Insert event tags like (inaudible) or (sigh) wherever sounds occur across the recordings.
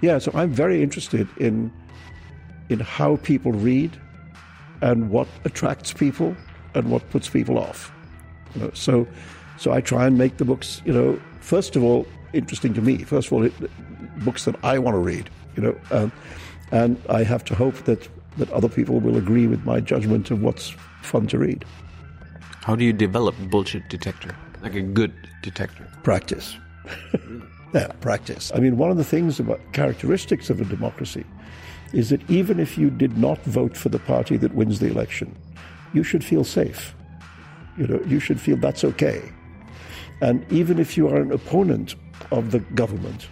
Yeah, so I'm very interested in in how people read and what attracts people and what puts people off. You know, so so I try and make the books, you know, first of all, interesting to me. First of all, it, books that I want to read, you know, um, and I have to hope that that other people will agree with my judgment of what's fun to read. How do you develop bullshit detector? Like a good detector? Practice. Yeah, practice. I mean, one of the things about characteristics of a democracy is that even if you did not vote for the party that wins the election, you should feel safe. You know, you should feel that's okay. And even if you are an opponent of the government,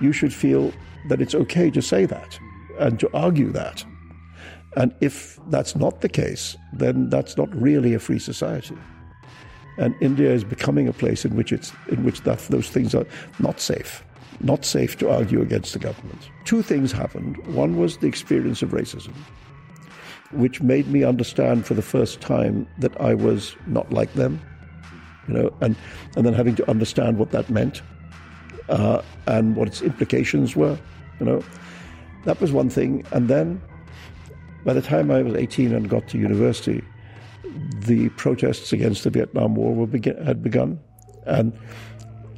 you should feel that it's okay to say that and to argue that. And if that's not the case, then that's not really a free society. And India is becoming a place in which it's in which that, those things are not safe, not safe to argue against the government. Two things happened. One was the experience of racism, which made me understand for the first time that I was not like them, you know, and and then having to understand what that meant uh, and what its implications were, you know, that was one thing. And then by the time I was 18 and got to university, the protests against the Vietnam War were had begun. And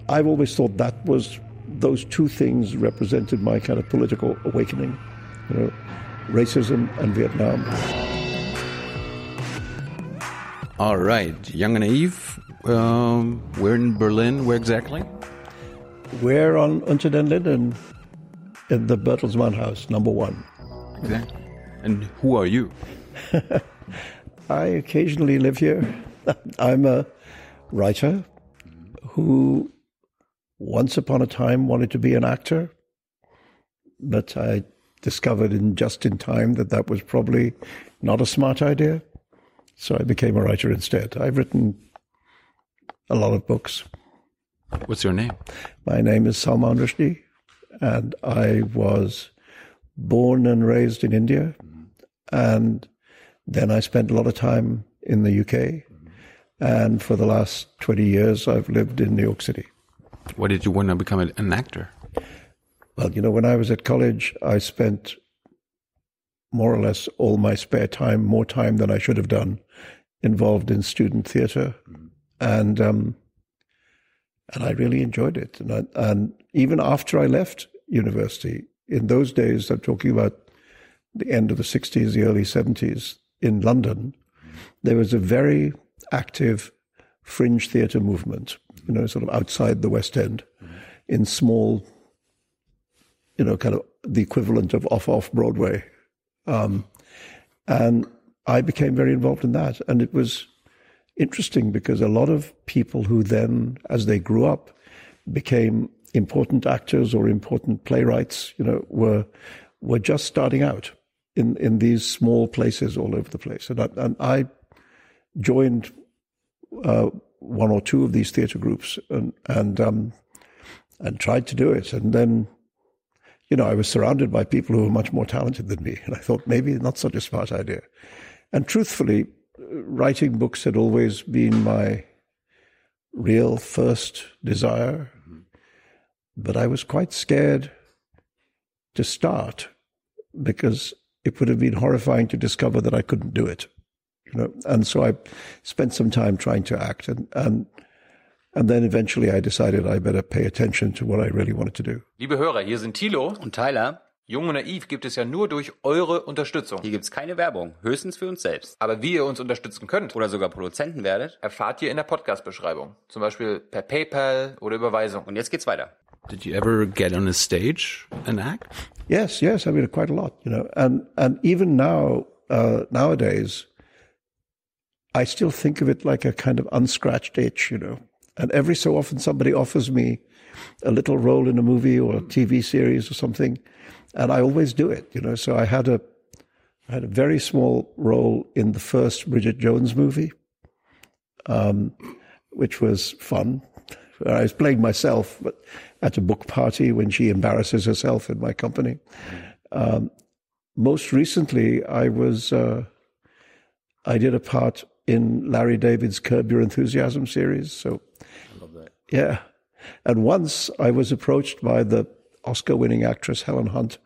I've always thought that was, those two things represented my kind of political awakening, you know, racism and Vietnam. All right, Young and Naive, um, we're in Berlin. Where exactly? We're on Unter den Linden in the Bertelsmann House, number one. Exactly. And who are you? (laughs) I occasionally live here. (laughs) I'm a writer who once upon a time wanted to be an actor, but I discovered in just in time that that was probably not a smart idea. So I became a writer instead. I've written a lot of books. What's your name? My name is Salman Rushdie, and I was born and raised in India. And then I spent a lot of time in the UK. And for the last 20 years, I've lived in New York City. Why did you want to become an actor? Well, you know, when I was at college, I spent more or less all my spare time, more time than I should have done, involved in student theatre. And, um, and I really enjoyed it. And, I, and even after I left university, in those days, I'm talking about the end of the 60s, the early 70s in London, there was a very active fringe theatre movement, you know, sort of outside the West End in small, you know, kind of the equivalent of off off Broadway. Um, and I became very involved in that. And it was interesting because a lot of people who then, as they grew up, became important actors or important playwrights, you know, were were just starting out in, in these small places all over the place. And I, and I joined uh, one or two of these theatre groups and and um, and tried to do it. And then, you know, I was surrounded by people who were much more talented than me, (laughs) and I thought maybe not such a smart idea. And truthfully, writing books had always been my real first desire, but I was quite scared to start because it would have been horrifying to discover that I couldn't do it. You know, and so I spent some time trying to act, and and and then eventually I decided I better pay attention to what I really wanted to do. Liebe Hörer, hier sind Thilo und Tyler. Jung und Naiv gibt es ja nur durch eure Unterstützung. Hier gibt's keine Werbung, höchstens für uns selbst. Aber wie ihr uns unterstützen könnt oder sogar Produzenten werdet, erfahrt ihr in der Podcast-Beschreibung. Zum Beispiel per PayPal oder Überweisung. Und jetzt geht's weiter. Did you ever get on a stage and act? Yes, yes. I mean, quite a lot, you know, and and even now, uh, nowadays, I still think of it like a kind of unscratched itch, you know. And every so often, somebody offers me a little role in a movie or a TV series or something, and I always do it, you know. So I had a I had a very small role in the first Bridget Jones movie, um, which was fun. I was playing myself, but at a book party when she embarrasses herself in my company. Um, most recently, I was uh, I did a part in Larry David's Curb Your Enthusiasm series. So, I love that. Yeah, and once I was approached by the Oscar-winning actress Helen Hunt,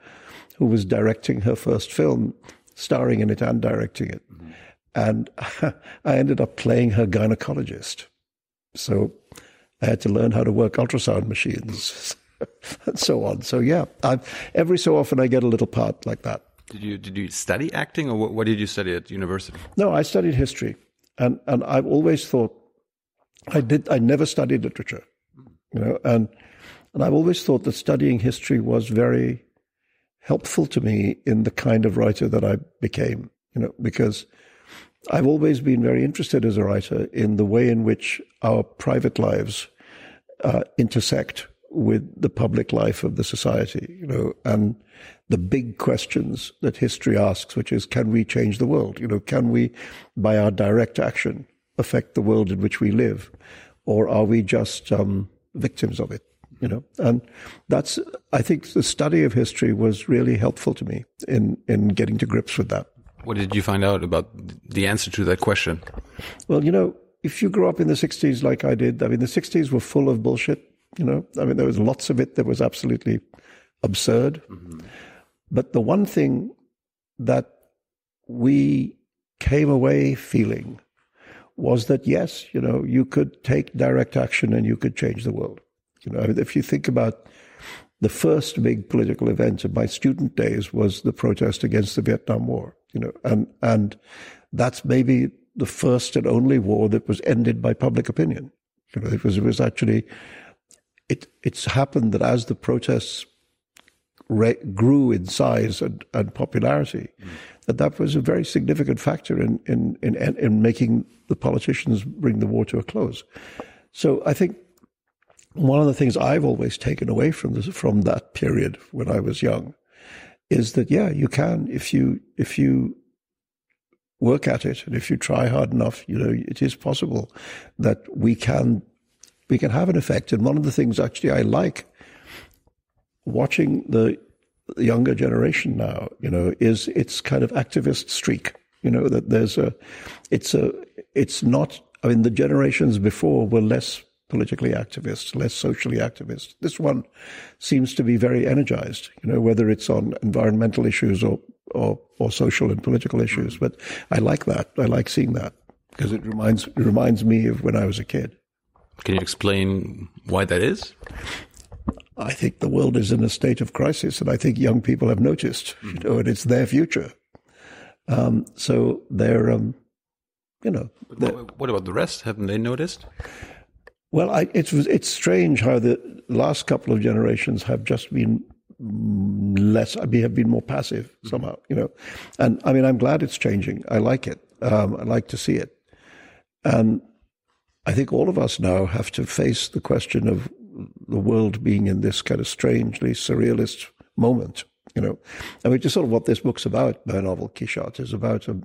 who was directing her first film, starring in it and directing it. Mm-hmm. And (laughs) I ended up playing her gynecologist. So I had to learn how to work ultrasound machines (laughs) and so on. So yeah, I, every so often I get a little part like that. Did you did you study acting, or what, what did you study at university? No, I studied history, and and I've always thought I did. I never studied literature, you know, and and I've always thought that studying history was very helpful to me in the kind of writer that I became, you know, because I've always been very interested as a writer in the way in which our private lives uh, intersect with the public life of the society, you know, and the big questions that history asks, which is, can we change the world? You know, can we, by our direct action, affect the world in which we live? Or are we just um, victims of it? You know, and that's, I think the study of history was really helpful to me in, in getting to grips with that. What did you find out about the answer to that question? Well, you know, if you grew up in the 60s like I did, I mean, the 60s were full of bullshit, you know, I mean, there was lots of it that was absolutely absurd. Mm-hmm. But the one thing that we came away feeling was that yes, you know, you could take direct action and you could change the world. You know, if you think about the first big political event of my student days was the protest against the Vietnam War. You know, and and that's maybe the first and only war that was ended by public opinion. You know, it was it was actually it it's happened that as the protests re- grew in size and, and popularity, mm. that that was a very significant factor in, in, in, in making the politicians bring the war to a close. So I think one of the things I've always taken away from this, from that period when I was young is that, yeah, you can, if you, if you work at it and if you try hard enough, you know, it is possible that we can, we can have an effect. And one of the things actually I like watching the younger generation now, you know, is its kind of activist streak. You know that there's a, it's a, it's not. I mean, the generations before were less politically activist, less socially activist. This one seems to be very energized. You know, whether it's on environmental issues or or, or social and political issues. But I like that. I like seeing that because it reminds it reminds me of when I was a kid. Can you explain why that is? I think the world is in a state of crisis, and I think young people have noticed, you know, and it's their future. Um, so they're, um, you know. They're, what about the rest? Haven't they noticed? Well, I, it's it's strange how the last couple of generations have just been less. I mean, have been more passive mm-hmm. somehow, you know. And I mean, I'm glad it's changing. I like it. Um, I like to see it. And I think all of us now have to face the question of the world being in this kind of strangely surrealist moment, you know. I mean, just sort of what this book's about, my novel, Quichotte, is about a,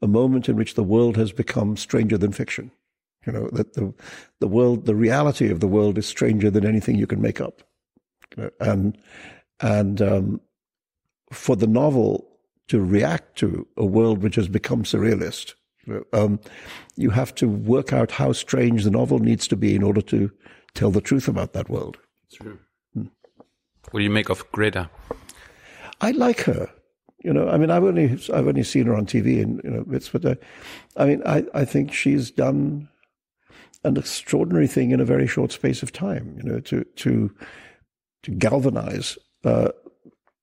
a moment in which the world has become stranger than fiction. You know, that the, the world, the reality of the world is stranger than anything you can make up. You know? And, and, um, for the novel to react to a world which has become surrealist, you, know, um, you have to work out how strange the novel needs to be in order to tell the truth about that world. True. Hmm. What do you make of Greta? I like her. You know, I mean, I've only I've only seen her on TV, and you know, it's but uh, I mean, I I think she's done an extraordinary thing in a very short space of time. You know, to to to galvanize uh,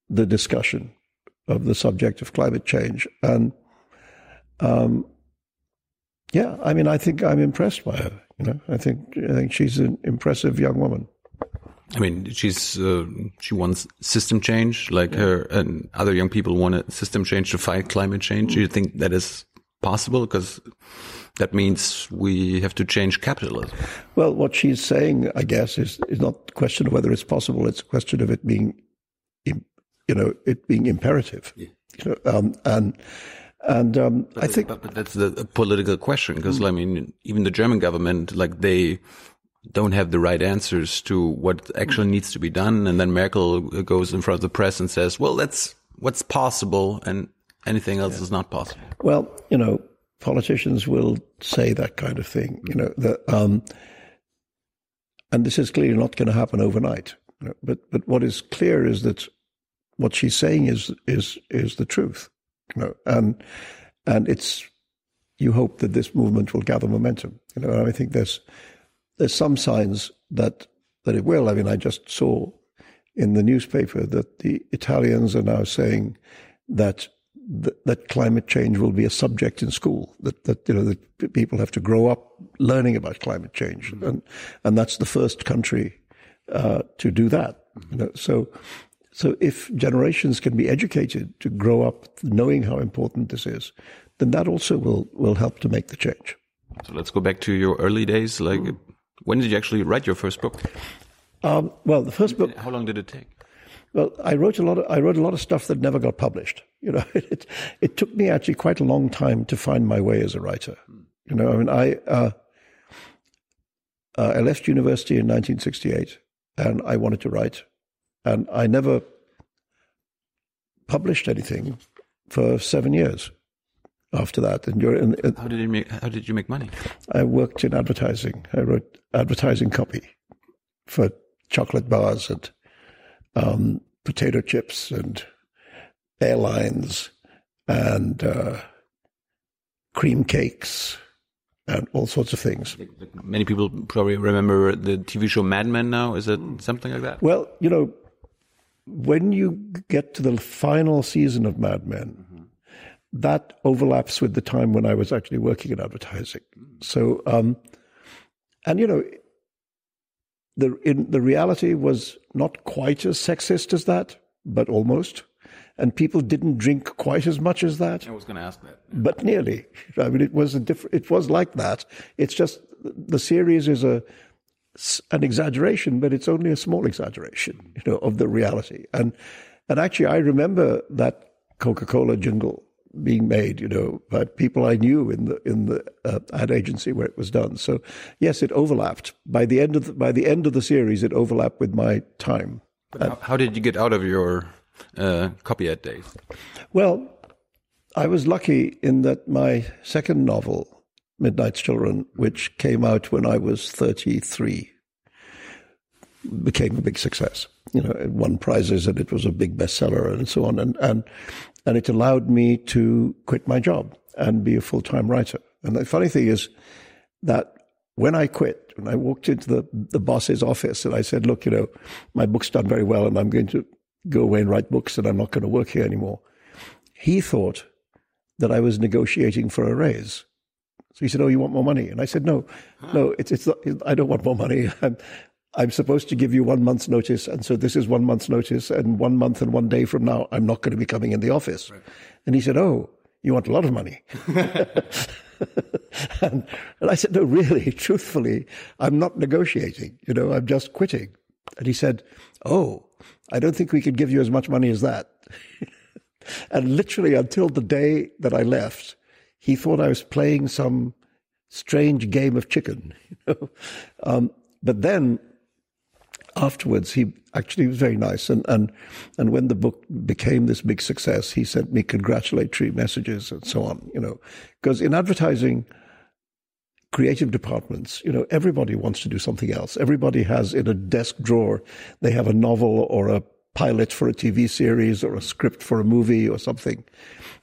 the discussion of the subject of climate change, and um, yeah, I mean, I think I'm impressed by her. You know, I think I think she's an impressive young woman. I mean, she's uh, she wants system change, like yeah. her and other young people want a system change to fight climate change. Do you think that is possible? Because that means we have to change capitalism. Well, what she's saying, I guess, is is not a question of whether it's possible. It's a question of it being, you know, it being imperative. Yeah. You know, um, and and um, I think, but, but that's the political question because mm. I mean, even the German government, like they don't have the right answers to what actually mm. needs to be done, and then Merkel goes in front of the press and says, "Well, that's what's possible, and anything else yeah. is not possible." Well, you know, politicians will say that kind of thing, you know, that, um, and this is clearly not going to happen overnight. You know, but but what is clear is that what she's saying is is is the truth. You know, and and it's you hope that this movement will gather momentum. You know, and I think there's there's some signs that that it will. I mean, I just saw in the newspaper that the Italians are now saying that that, that climate change will be a subject in school. That that you know that people have to grow up learning about climate change, mm-hmm. and and that's the first country uh, to do that. Mm-hmm. You know, so so if generations can be educated to grow up knowing how important this is, then that also will will help to make the change. So let's go back to your early days. Like, when did you actually write your first book? Um, well, the first book. How long did it take? Well, I wrote a lot. Of, I wrote a lot of stuff that never got published. (laughs) You know, it it took me actually quite a long time to find my way as a writer. You know, I mean, I uh, uh, I left university in 1968, and I wanted to write, and I never published anything for seven years after that. And you're in, how did you make how did you make money? I worked in advertising. I wrote advertising copy for chocolate bars and um, potato chips and airlines and uh, cream cakes and all sorts of things. Many people probably remember the TV show Mad Men now. Is it something like that? Well, you know, when you get to the final season of Mad Men, mm-hmm. that overlaps with the time when I was actually working in advertising. So, um, and you know, the in, the reality was not quite as sexist as that, but almost. And people didn't drink quite as much as that. I was going to ask that, but nearly. I mean, it was a different. It was like that. It's just the series is a an exaggeration, but it's only a small exaggeration, you know, of the reality. And and actually, I remember that Coca Cola jingle being made, you know, by people I knew in the in the uh, ad agency where it was done. So yes, it overlapped. By the end of the, by the end of the series, it overlapped with my time. How, how, did you get out of your uh, copy ad days? Well, I was lucky in that my second novel, Midnight's Children, which came out when I was thirty three, became a big success. You know, it won prizes and it was a big bestseller and so on. And and and it allowed me to quit my job and be a full time writer. And the funny thing is that when I quit, when I walked into the, the boss's office and I said, look, you know, my book's done very well and I'm going to go away and write books and I'm not going to work here anymore. He thought that I was negotiating for a raise. So he said, "Oh, you want more money?" And I said, "No, no, it's it's. Not, I don't want more money. (laughs) I'm, I'm supposed to give you one month's notice, and so this is one month's notice, and one month and one day from now, I'm not going to be coming in the office. Right. And he said, Oh, you want a lot of money. (laughs) (laughs) and, and I said, No, really, truthfully, I'm not negotiating. You know, I'm just quitting. And he said, Oh, I don't think we could give you as much money as that. (laughs) and literally until the day that I left, he thought I was playing some strange game of chicken. You know? um, but then afterwards, he actually was very nice. And, and, and when the book became this big success, he sent me congratulatory messages and so on, you know, because in advertising, creative departments, you know, everybody wants to do something else. Everybody has in a desk drawer, they have a novel or a pilot for a TV series or a script for a movie or something.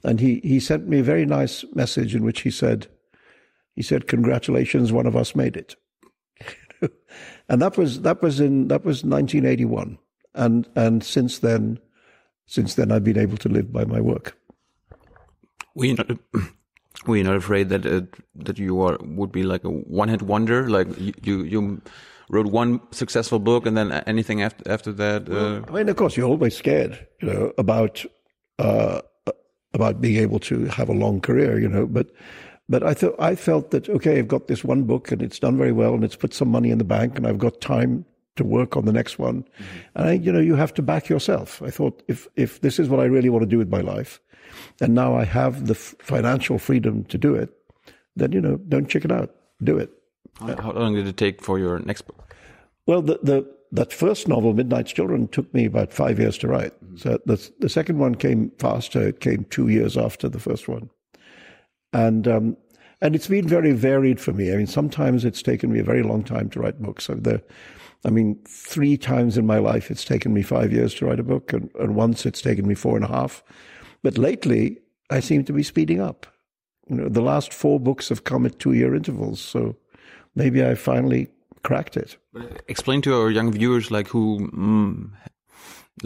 And he, he sent me a very nice message in which he said, he said, congratulations, one of us made it. (laughs) and that was that was in that was 1981, and and since then, since then I've been able to live by my work. Were you not, (clears throat) were you not afraid that uh, that you are would be like a one hit wonder? Like you you wrote one successful book and then anything after after that? Uh... I mean, of course, you're always scared, you know, about uh, about being able to have a long career, you know, but but I thought I felt that okay, I've got this one book and it's done very well and it's put some money in the bank and I've got time to work on the next one. Mm-hmm. And I, you know, you have to back yourself. I thought if if this is what I really want to do with my life, and now I have the f- financial freedom to do it, then you know, don't check it out. Do it. How, how long did it take for your next book? Well, the the that first novel, Midnight's Children, took me about five years to write. Mm-hmm. So the the second one came faster. It came two years after the first one and um, and it's been very varied for me. I mean, sometimes it's taken me a very long time to write books. The I mean, three times in my life it's taken me five years to write a book, and, and once it's taken me four and a half. But lately, I seem to be speeding up. You know, the last four books have come at two year intervals, so maybe I finally cracked it. Explain to our young viewers, like who mm,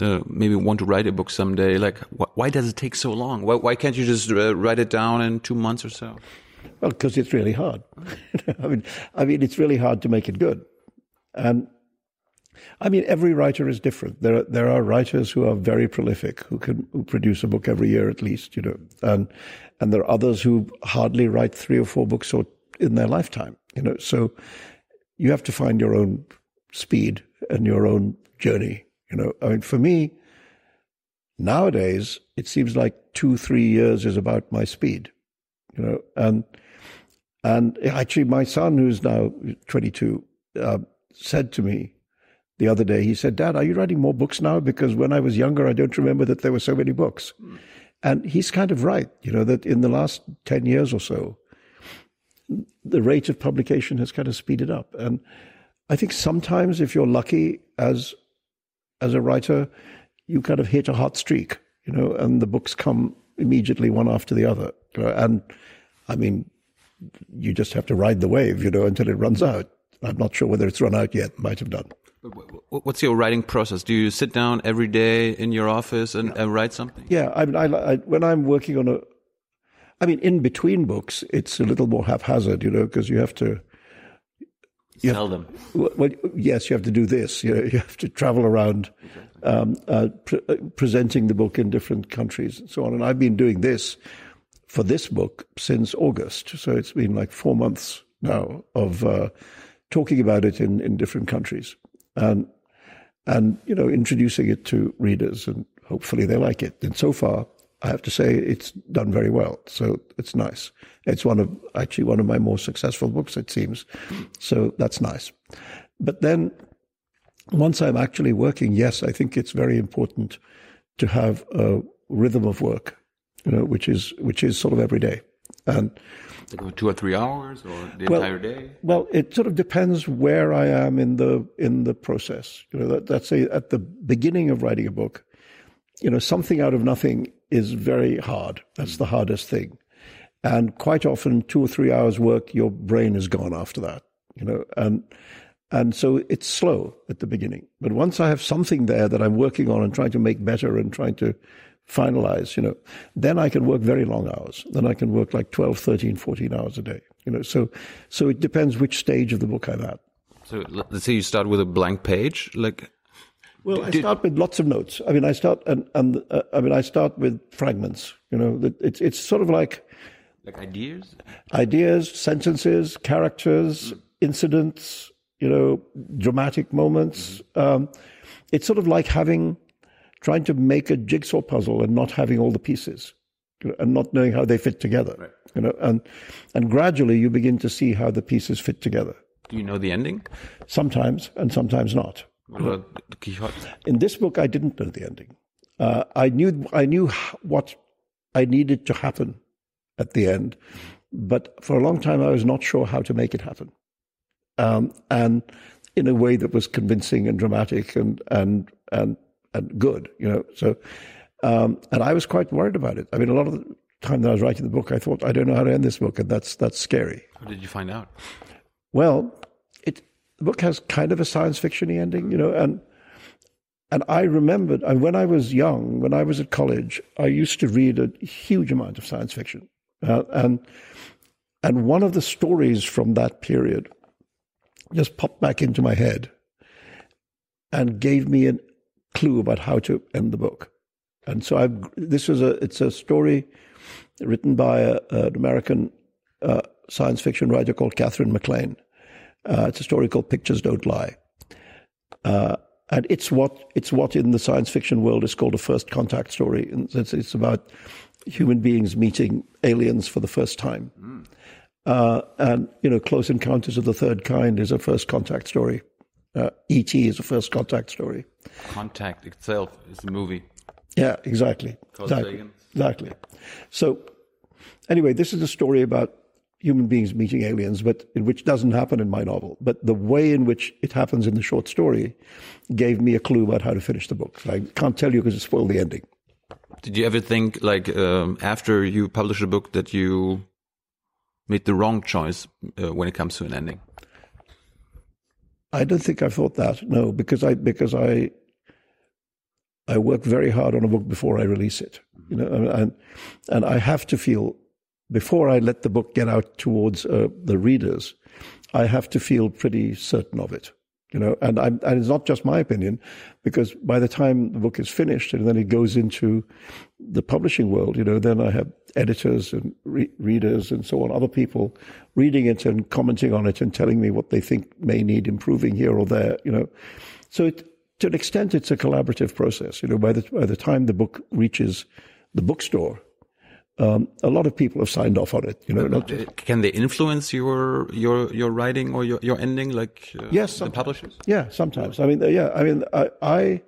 uh, maybe want to write a book someday, like wh why does it take so long? Why, why can't you just uh, write it down in two months or so? Well, because it's really hard. (laughs) I mean, I mean, it's really hard to make it good, and I mean, every writer is different. There, are, there are writers who are very prolific, who can who produce a book every year at least, you know, and and there are others who hardly write three or four books or in their lifetime, you know. So you have to find your own speed and your own journey, you know. I mean, for me, nowadays it seems like two, three years is about my speed, you know, and and actually, my son, who's now 22, uh, said to me the other day. He said, Dad, are you writing more books now? Because when I was younger, I don't remember that there were so many books. Mm. And he's kind of right, you know, that in the last 10 years or so, the rate of publication has kind of speeded up. And I think sometimes if you're lucky as, as a writer, you kind of hit a hot streak, you know, and the books come immediately one after the other. Uh, and I mean, you just have to ride the wave, you know, until it runs out. I'm not sure whether it's run out yet, might have done. What's your writing process? Do you sit down every day in your office and, and write something? Yeah, I, I, I, when I'm working on a, I mean, in between books, it's a little more haphazard, you know, because you have to. You Sell them. Well, yes, you have to do this. You, know, you have to travel around, um, uh, pre uh, presenting the book in different countries and so on. And I've been doing this for this book since August, so it's been like four months now of uh, talking about it in in different countries and and you know introducing it to readers, and hopefully they like it. And so far, I have to say it's done very well. So it's nice. It's one of actually one of my more successful books, it seems. So that's nice. But then once I'm actually working, yes, I think it's very important to have a rhythm of work, you know, which is which is sort of every day. And two or three hours or the well, entire day? Well, it sort of depends where I am in the in the process. You know, that, that's a, at the beginning of writing a book. You know, something out of nothing is very hard. That's the hardest thing, and quite often, two or three hours work, your brain is gone after that. You know, and and so it's slow at the beginning. But once I have something there that I'm working on and trying to make better and trying to finalize, you know, then I can work very long hours. Then I can work like 12, 13, 14 hours a day, you know. So, so it depends which stage of the book I'm at. So let's say you start with a blank page, like. Well, I start with lots of notes. I mean, I start and and uh, I mean, I start with fragments. You know, it's it's sort of like like ideas, ideas, sentences, characters, mm. incidents. You know, dramatic moments. Mm. Um, it's sort of like having trying to make a jigsaw puzzle and not having all the pieces you know, and not knowing how they fit together. Right. You know, and and gradually you begin to see how the pieces fit together. Do you know the ending? Sometimes and sometimes not. What about Quixote? In this book, I didn't know the ending. Uh, I knew I knew what I needed to happen at the end, but for a long time I was not sure how to make it happen, um, and in a way that was convincing and dramatic and and and and good, you know. So, um, and I was quite worried about it. I mean, a lot of the time that I was writing the book, I thought, I don't know how to end this book, and that's that's scary. How did you find out? Well, it the book has kind of a science fictiony ending, you know, and and I remembered, and when I was young, when I was at college, I used to read a huge amount of science fiction, uh, and and one of the stories from that period just popped back into my head and gave me a clue about how to end the book. And so I've, this was a, it's a story written by a, an American uh, science fiction writer called Katherine MacLean. Uh, it's a story called Pictures Don't Lie. Uh, and it's what, it's what in the science fiction world is called a first contact story. And it's, it's about human beings meeting aliens for the first time. Mm. and, you know, Close Encounters of the Third Kind is a first contact story. Uh, E.T. is a first contact story. Contact itself is a movie. Yeah, exactly. Exactly. exactly. So, anyway, this is a story about human beings meeting aliens, but in which doesn't happen in my novel. But the way in which it happens in the short story gave me a clue about how to finish the book. I can't tell you because it spoiled the ending. Did you ever think, like, um, after you publish a book, that you made the wrong choice uh, when it comes to an ending? I don't think I thought that. No, because I because I I work very hard on a book before I release it. You know, and and I have to feel before I let the book get out towards uh, the readers, I have to feel pretty certain of it. You know, and, and it's not just my opinion, because by the time the book is finished and then it goes into the publishing world, you know, then I have editors and re- readers and so on, other people reading it and commenting on it and telling me what they think may need improving here or there. You know, so it, to an extent, it's a collaborative process. You know, by the by the time the book reaches the bookstore, um, a lot of people have signed off on it. You know, not, Can they influence your your your writing or your, your ending, like uh, Yes, the sometimes. publishers? yeah, sometimes. I mean, uh, yeah, I mean, I, I,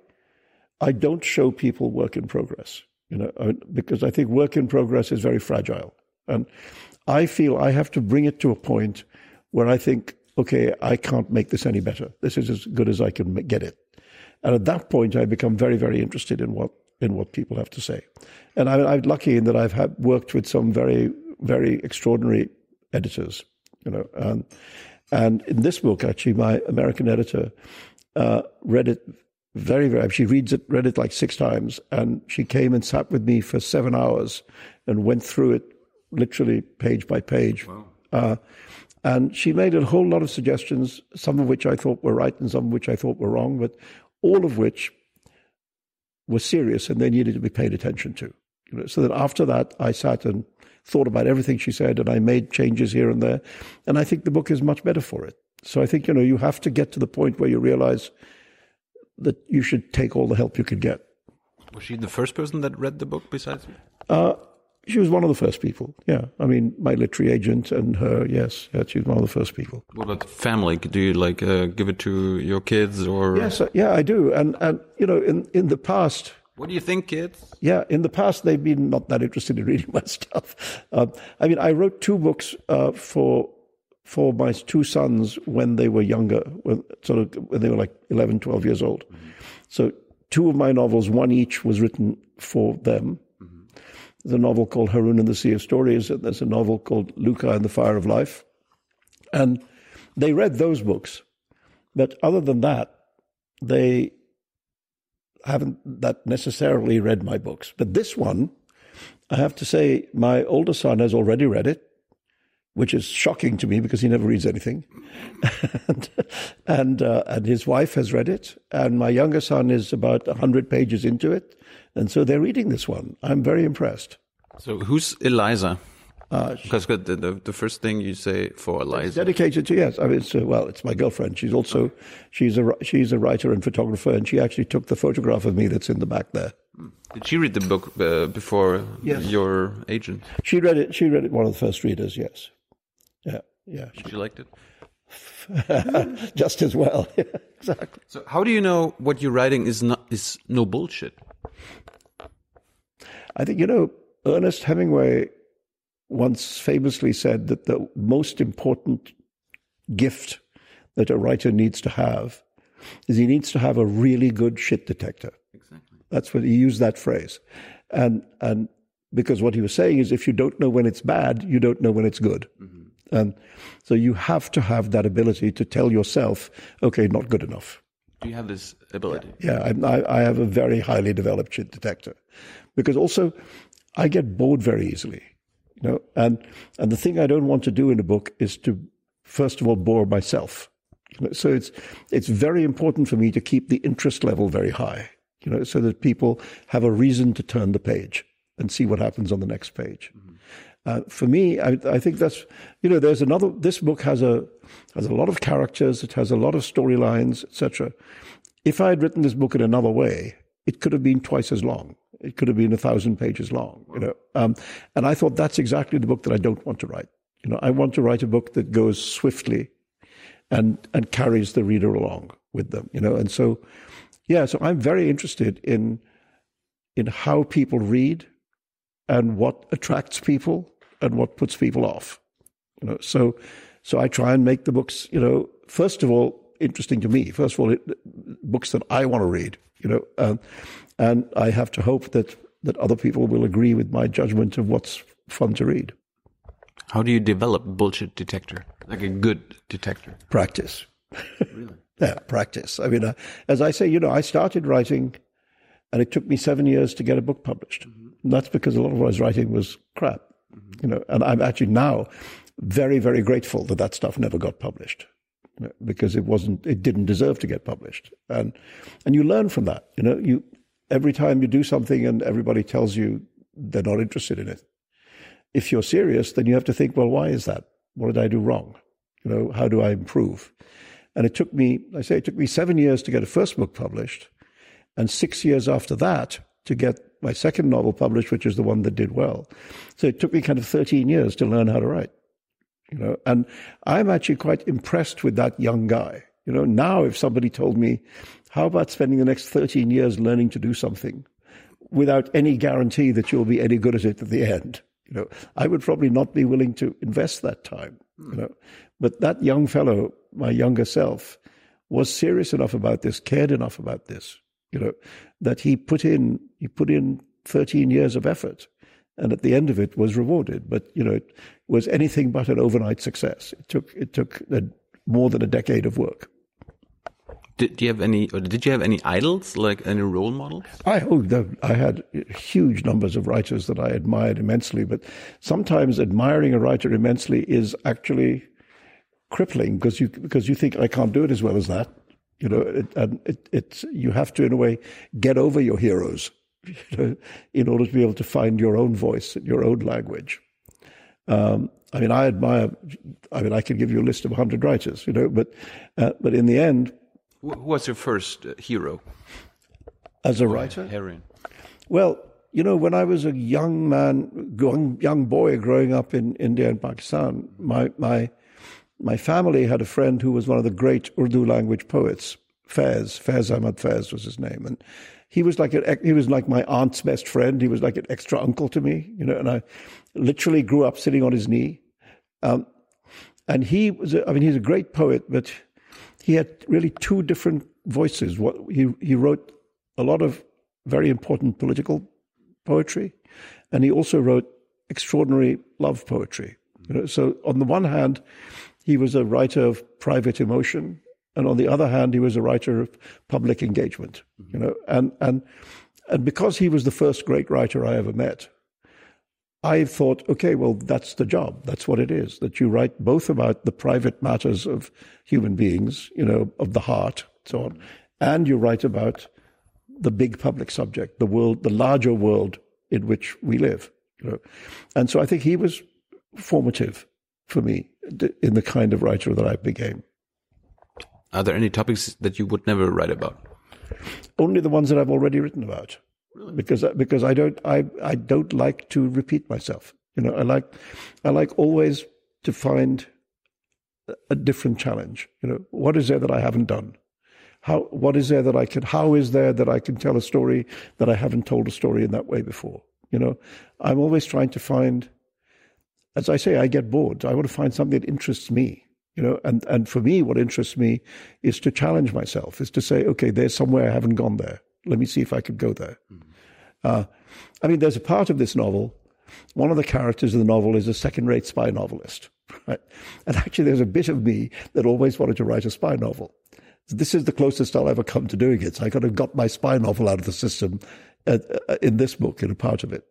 I don't show people work in progress. You know, I- because I think work in progress is very fragile, and I feel I have to bring it to a point where I think, okay, I can't make this any better. This is as good as I can get it. And at that point, I become very, very interested in what in what people have to say. And I, I'm lucky in that I've had worked with some very, very extraordinary editors. You know, and and in this book, actually, my American editor uh, read it very, very. She reads it, read it like six times, and she came and sat with me for seven hours and went through it literally page by page. Uh, and she made a whole lot of suggestions, some of which I thought were right and some of which I thought were wrong, but all of which were serious and they needed to be paid attention to. You know, so that after that, I sat and thought about everything she said and I made changes here and there. And I think the book is much better for it. So I think, you know, you have to get to the point where you realize that you should take all the help you can get. Was she the first person that read the book besides you? She was one of the first people. Yeah. I mean, my literary agent and her, yes, yeah, she was one of the first people. What about the family? Do you like uh, give it to your kids or? Yes, uh, yeah, I do. And, and, you know, in, in the past, What do you think, kids? Yeah, in the past they've been not that interested in (laughs) reading my stuff. Um, I mean, I wrote two books uh, for for my two sons when they were younger, when, sort of when they were like 11, 12 years old. So two of my novels, one each, was written for them. There's a novel called Harun and the Sea of Stories, and there's a novel called Luca and the Fire of Life. And they read those books. But other than that, they haven't that necessarily read my books. But this one, I have to say, my older son has already read it, which is shocking to me because he never reads anything. (laughs) and and, uh, and his wife has read it, and my younger son is about 100 pages into it. And so they're reading this one. I'm very impressed. So who's Eliza? Uh, Because the, the the first thing you say for Eliza. dedicated to yes. I mean, it's, uh, well, it's my girlfriend. She's also she's a she's a writer and photographer, and she actually took the photograph of me that's in the back there. Did she read the book uh, before Yes. your agent? She read it. She read it. One of the first readers. Yes. Yeah. Yeah. She liked it. (laughs) Just as well. (laughs) exactly. So how do you know what you're writing is not is no bullshit? I think you know Ernest Hemingway once famously said that the most important gift that a writer needs to have is he needs to have a really good shit detector. Exactly. That's what he used that phrase, and and because what he was saying is if you don't know when it's bad, you don't know when it's good, mm-hmm. and so you have to have that ability to tell yourself, okay, not good enough. Do you have this ability? Yeah, I, I, I have a very highly developed shit detector, because also I get bored very easily, you know. And and the thing I don't want to do in a book is to first of all bore myself. You know, so it's it's very important for me to keep the interest level very high, you know, so that people have a reason to turn the page and see what happens on the next page. Mm-hmm. Uh, for me, I, I think that's you know, there's another. This book has a has a lot of characters. It has a lot of storylines, etc. If I had written this book in another way, it could have been twice as long. It could have been a thousand pages long. You know, um, and I thought that's exactly the book that I don't want to write. You know, I want to write a book that goes swiftly, and and carries the reader along with them. You know, and so yeah, so I'm very interested in in how people read and what attracts people and what puts people off. You know, so so I try and make the books, you know, first of all, interesting to me. First of all, it, books that I want to read. You know, um, and I have to hope that that other people will agree with my judgment of what's fun to read. How do you develop bullshit detector? Like a good detector? Practice. Really? (laughs) yeah, practice. I mean, uh, as I say, you know, I started writing, and it took me seven years to get a book published. Mm-hmm. And that's because a lot of what I was writing was crap. Mm-hmm. You know, and I'm actually now very, very grateful that that stuff never got published. You know, because it wasn't, it didn't deserve to get published, and and you learn from that. You know, you every time you do something and everybody tells you they're not interested in it, if you're serious, then you have to think, well, why is that? What did I do wrong? You know, how do I improve? And it took me, I say, it took me seven years to get a first book published, and six years after that to get my second novel published, which is the one that did well. So it took me kind of 13 years to learn how to write. You know, and I'm actually quite impressed with that young guy. You know, now if somebody told me, how about spending the next 13 years learning to do something without any guarantee that you'll be any good at it at the end? You know, I would probably not be willing to invest that time. You hmm. know, but that young fellow, my younger self, was serious enough about this, cared enough about this. You know, that he put in he put in 13 years of effort, and at the end of it was rewarded. But you know, it was anything but an overnight success. It took it took a, more than a decade of work. Did you have any, or did you have any idols, like any role models? I oh, I had huge numbers of writers that I admired immensely, but sometimes admiring a writer immensely is actually crippling because you because you think I can't do it as well as that. You know, it, and it, it's you have to in a way get over your heroes, (laughs) you know, in order to be able to find your own voice and your own language. Um, I mean, I admire. I mean, I could give you a list of hundred writers, you know, but uh, but in the end who was your first uh, hero? As a writer? Heroine. Well, you know, when I was a young man, young, young boy growing up in India and Pakistan, my, my, my family had a friend who was one of the great Urdu language poets, Faiz. Faiz Ahmad Faiz was his name. And he was like he was like my aunt's best friend. He was like an extra uncle to me, you know, and I literally grew up sitting on his knee. Um, and he was, a, I mean, he's a great poet, but he had really two different voices. What he he wrote a lot of very important political poetry, and he also wrote extraordinary love poetry. You know, so on the one hand, he was a writer of private emotion, and on the other hand, he was a writer of public engagement. Mm-hmm. You know, and and and because he was the first great writer I ever met, I thought, okay, well, that's the job. That's what it is. That you write both about the private matters of human beings, you know, of the heart, so on, and you write about the big public subject, the world, the larger world in which we live. You know, and so I think he was formative for me in the kind of writer that I became. Are there any topics that you would never write about? Only the ones that I've already written about. Really? Because because I don't I I don't like to repeat myself. You know, I like I like always to find a different challenge. You know, what is there that I haven't done? How what is there that I can how is there that I can tell a story that I haven't told a story in that way before? You know, I'm always trying to find as I say, I get bored. I want to find something that interests me you know and and for me what interests me is to challenge myself is to say okay there's somewhere i haven't gone there let me see if I could go there. Mm. Uh, I mean, there's a part of this novel. One of the characters of the novel is a second-rate spy novelist, (laughs) right? And actually, there's a bit of me that always wanted to write a spy novel. This is the closest I'll ever come to doing it. So I kind of got my spy novel out of the system uh, uh, in this book, in a part of it.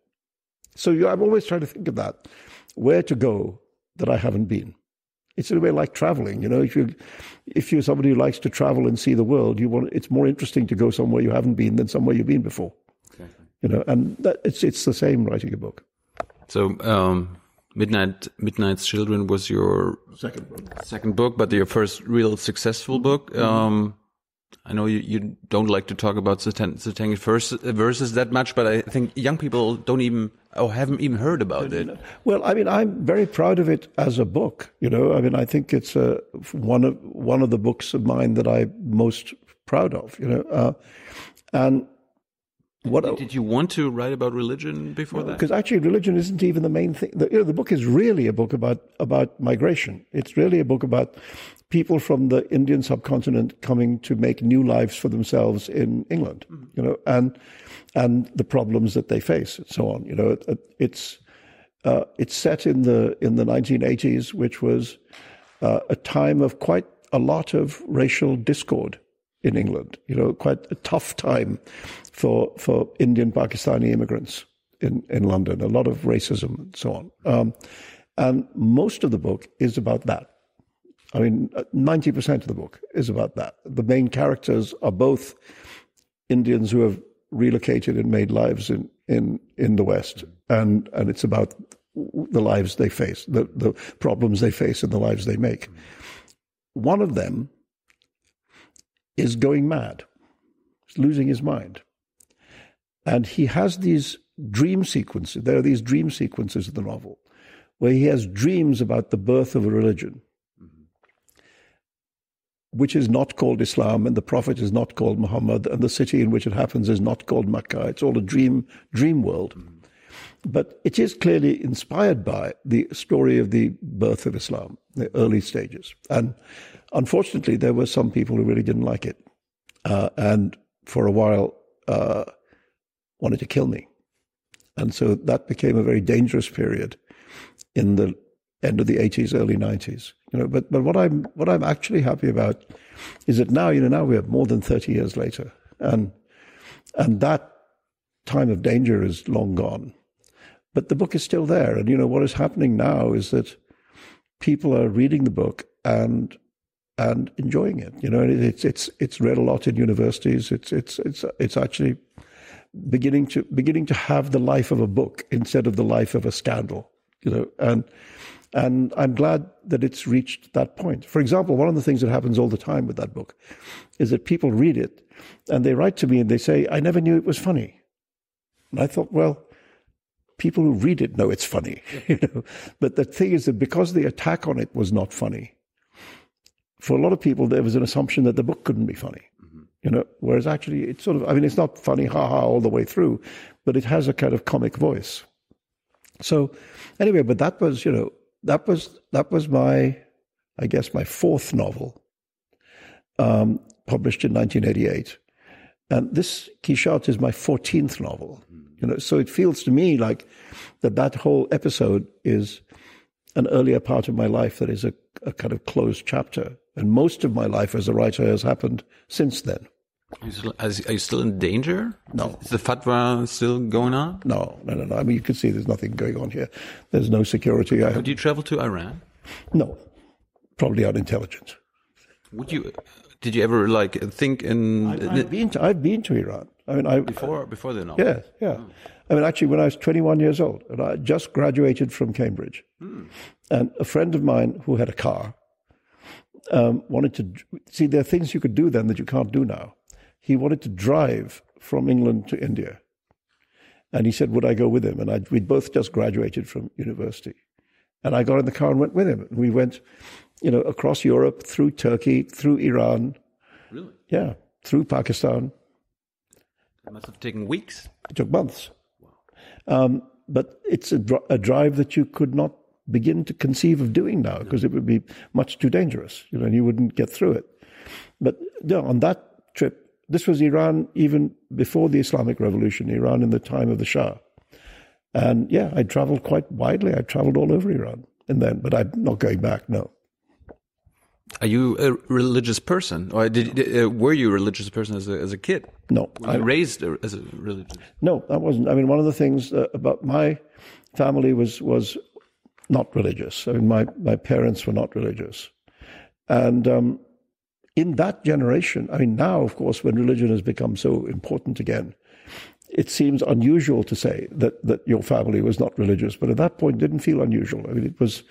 So I'm always trying to think of that, where to go that I haven't been. It's in a way like traveling. You know, if you if you're somebody who likes to travel and see the world, you want it's more interesting to go somewhere you haven't been than somewhere you've been before. Okay. You know, and that, it's it's the same writing a book. So, um, Midnight Midnight's Children was your second book. Second book, but your first real successful book. Mm -hmm. um, I know you, you don't like to talk about Satan, satanic verses, verses that much, but I think young people don't even or haven't even heard about it. Well, I mean, I'm very proud of it as a book. You know, I mean, I think it's uh, one of one of the books of mine that I'm most proud of. You know, uh, and what Did you want to write about religion before that? because actually religion isn't even the main thing. The, you know, the book is really a book about about migration. It's really a book about people from the Indian subcontinent coming to make new lives for themselves in England. You know, and and the problems that they face, and so on. You know, it, it's uh, it's set in the in the 1980s, which was uh, a time of quite a lot of racial discord in England. You know, quite a tough time for for Indian Pakistani immigrants in in London. A lot of racism and so on. Um, and most of the book is about that. I mean, uh, ninety percent of the book is about that. The main characters are both Indians who have relocated and made lives in in in the West, and and it's about the lives they face, the the problems they face, and the lives they make. One of them is going mad, He's losing his mind, and he has these dream sequences. There are these dream sequences in the novel where he has dreams about the birth of a religion which is not called Islam, and the Prophet is not called Muhammad, and the city in which it happens is not called Mecca. It's all a dream, dream world. But it is clearly inspired by the story of the birth of Islam, the early stages. And unfortunately, there were some people who really didn't like it, uh, and for a while uh, wanted to kill me. And so that became a very dangerous period in the end of the 80s, early 90s. You know, but but what I'm what I'm actually happy about is that now you know now we're more than 30 years later, and and that time of danger is long gone, but the book is still there. And you know what is happening now is that people are reading the book and and enjoying it. You know, it's it's it's read a lot in universities. It's it's it's it's actually beginning to beginning to have the life of a book instead of the life of a scandal. You know, and and I'm glad that it's reached that point. For example, one of the things that happens all the time with that book is that people read it and they write to me and they say, I never knew it was funny. And I thought, well, people who read it know it's funny, (laughs) you know. But the thing is that because the attack on it was not funny, for a lot of people there was an assumption that the book couldn't be funny. Mm-hmm. You know, whereas actually it's sort of I mean it's not funny ha ha all the way through, but it has a kind of comic voice. So anyway, but that was, you know, that was that was my, I guess, my fourth novel, um, published in 1988, and this Quichotte is my 14th novel. You know, so it feels to me like that that whole episode is an earlier part of my life that is a, a kind of closed chapter, and most of my life as a writer has happened since then. Are you, still, are you still in danger? No. Is the fatwa still going on? No, no, no, no. I mean, you can see there's nothing going on here. There's no security. I have, Would you travel to Iran? no, probably unintelligent. Would you? Did you ever like think in I've been to, I've been to Iran. I mean, I before before the novel? Yeah, yeah. I mean, actually, when I was 21 years old, and I just graduated from Cambridge, and a friend of mine who had a car um, wanted to see there are things you could do then that you can't do now. He wanted to drive from England to India, and he said, "Would I go with him?" And I, we'd both just graduated from university, and I got in the car and went with him. And we went, you know, across Europe, through Turkey, through Iran, Really? yeah, through Pakistan. It must have taken weeks. It took months. Um, but it's a, dr- a drive that you could not begin to conceive of doing now because it would be much too dangerous, you know, and you wouldn't get through it. But yeah, on that trip, this was Iran even before the Islamic Revolution, Iran in the time of the Shah. And yeah, I traveled quite widely. I traveled all over Iran and then, but I'm not going back, no. Are you a religious person, or did, uh, were you a religious person as a as a kid? No, Were you raised as a religious? No, that wasn't. I mean, one of the things uh, about my family was was not religious. I mean, my my parents were not religious, and um, in that generation, I mean, now of course, when religion has become so important again, it seems unusual to say that that your family was not religious. But at that point, didn't feel unusual. I mean, it was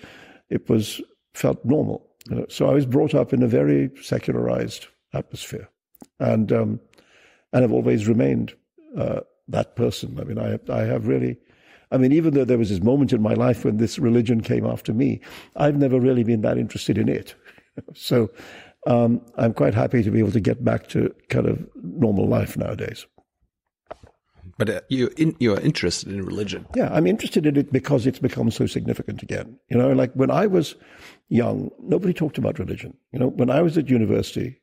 it was felt normal. You know? So I was brought up in a very secularized atmosphere, and um, and have always remained uh, that person. I mean, I I have really, I mean, even though there was this moment in my life when this religion came after me, I've never really been that interested in it. (laughs) so um, I'm quite happy to be able to get back to kind of normal life nowadays. But uh, you in, you're interested in religion. Yeah, I'm interested in it because it's become so significant again. You know, like when I was young, nobody talked about religion. You know, when I was at university,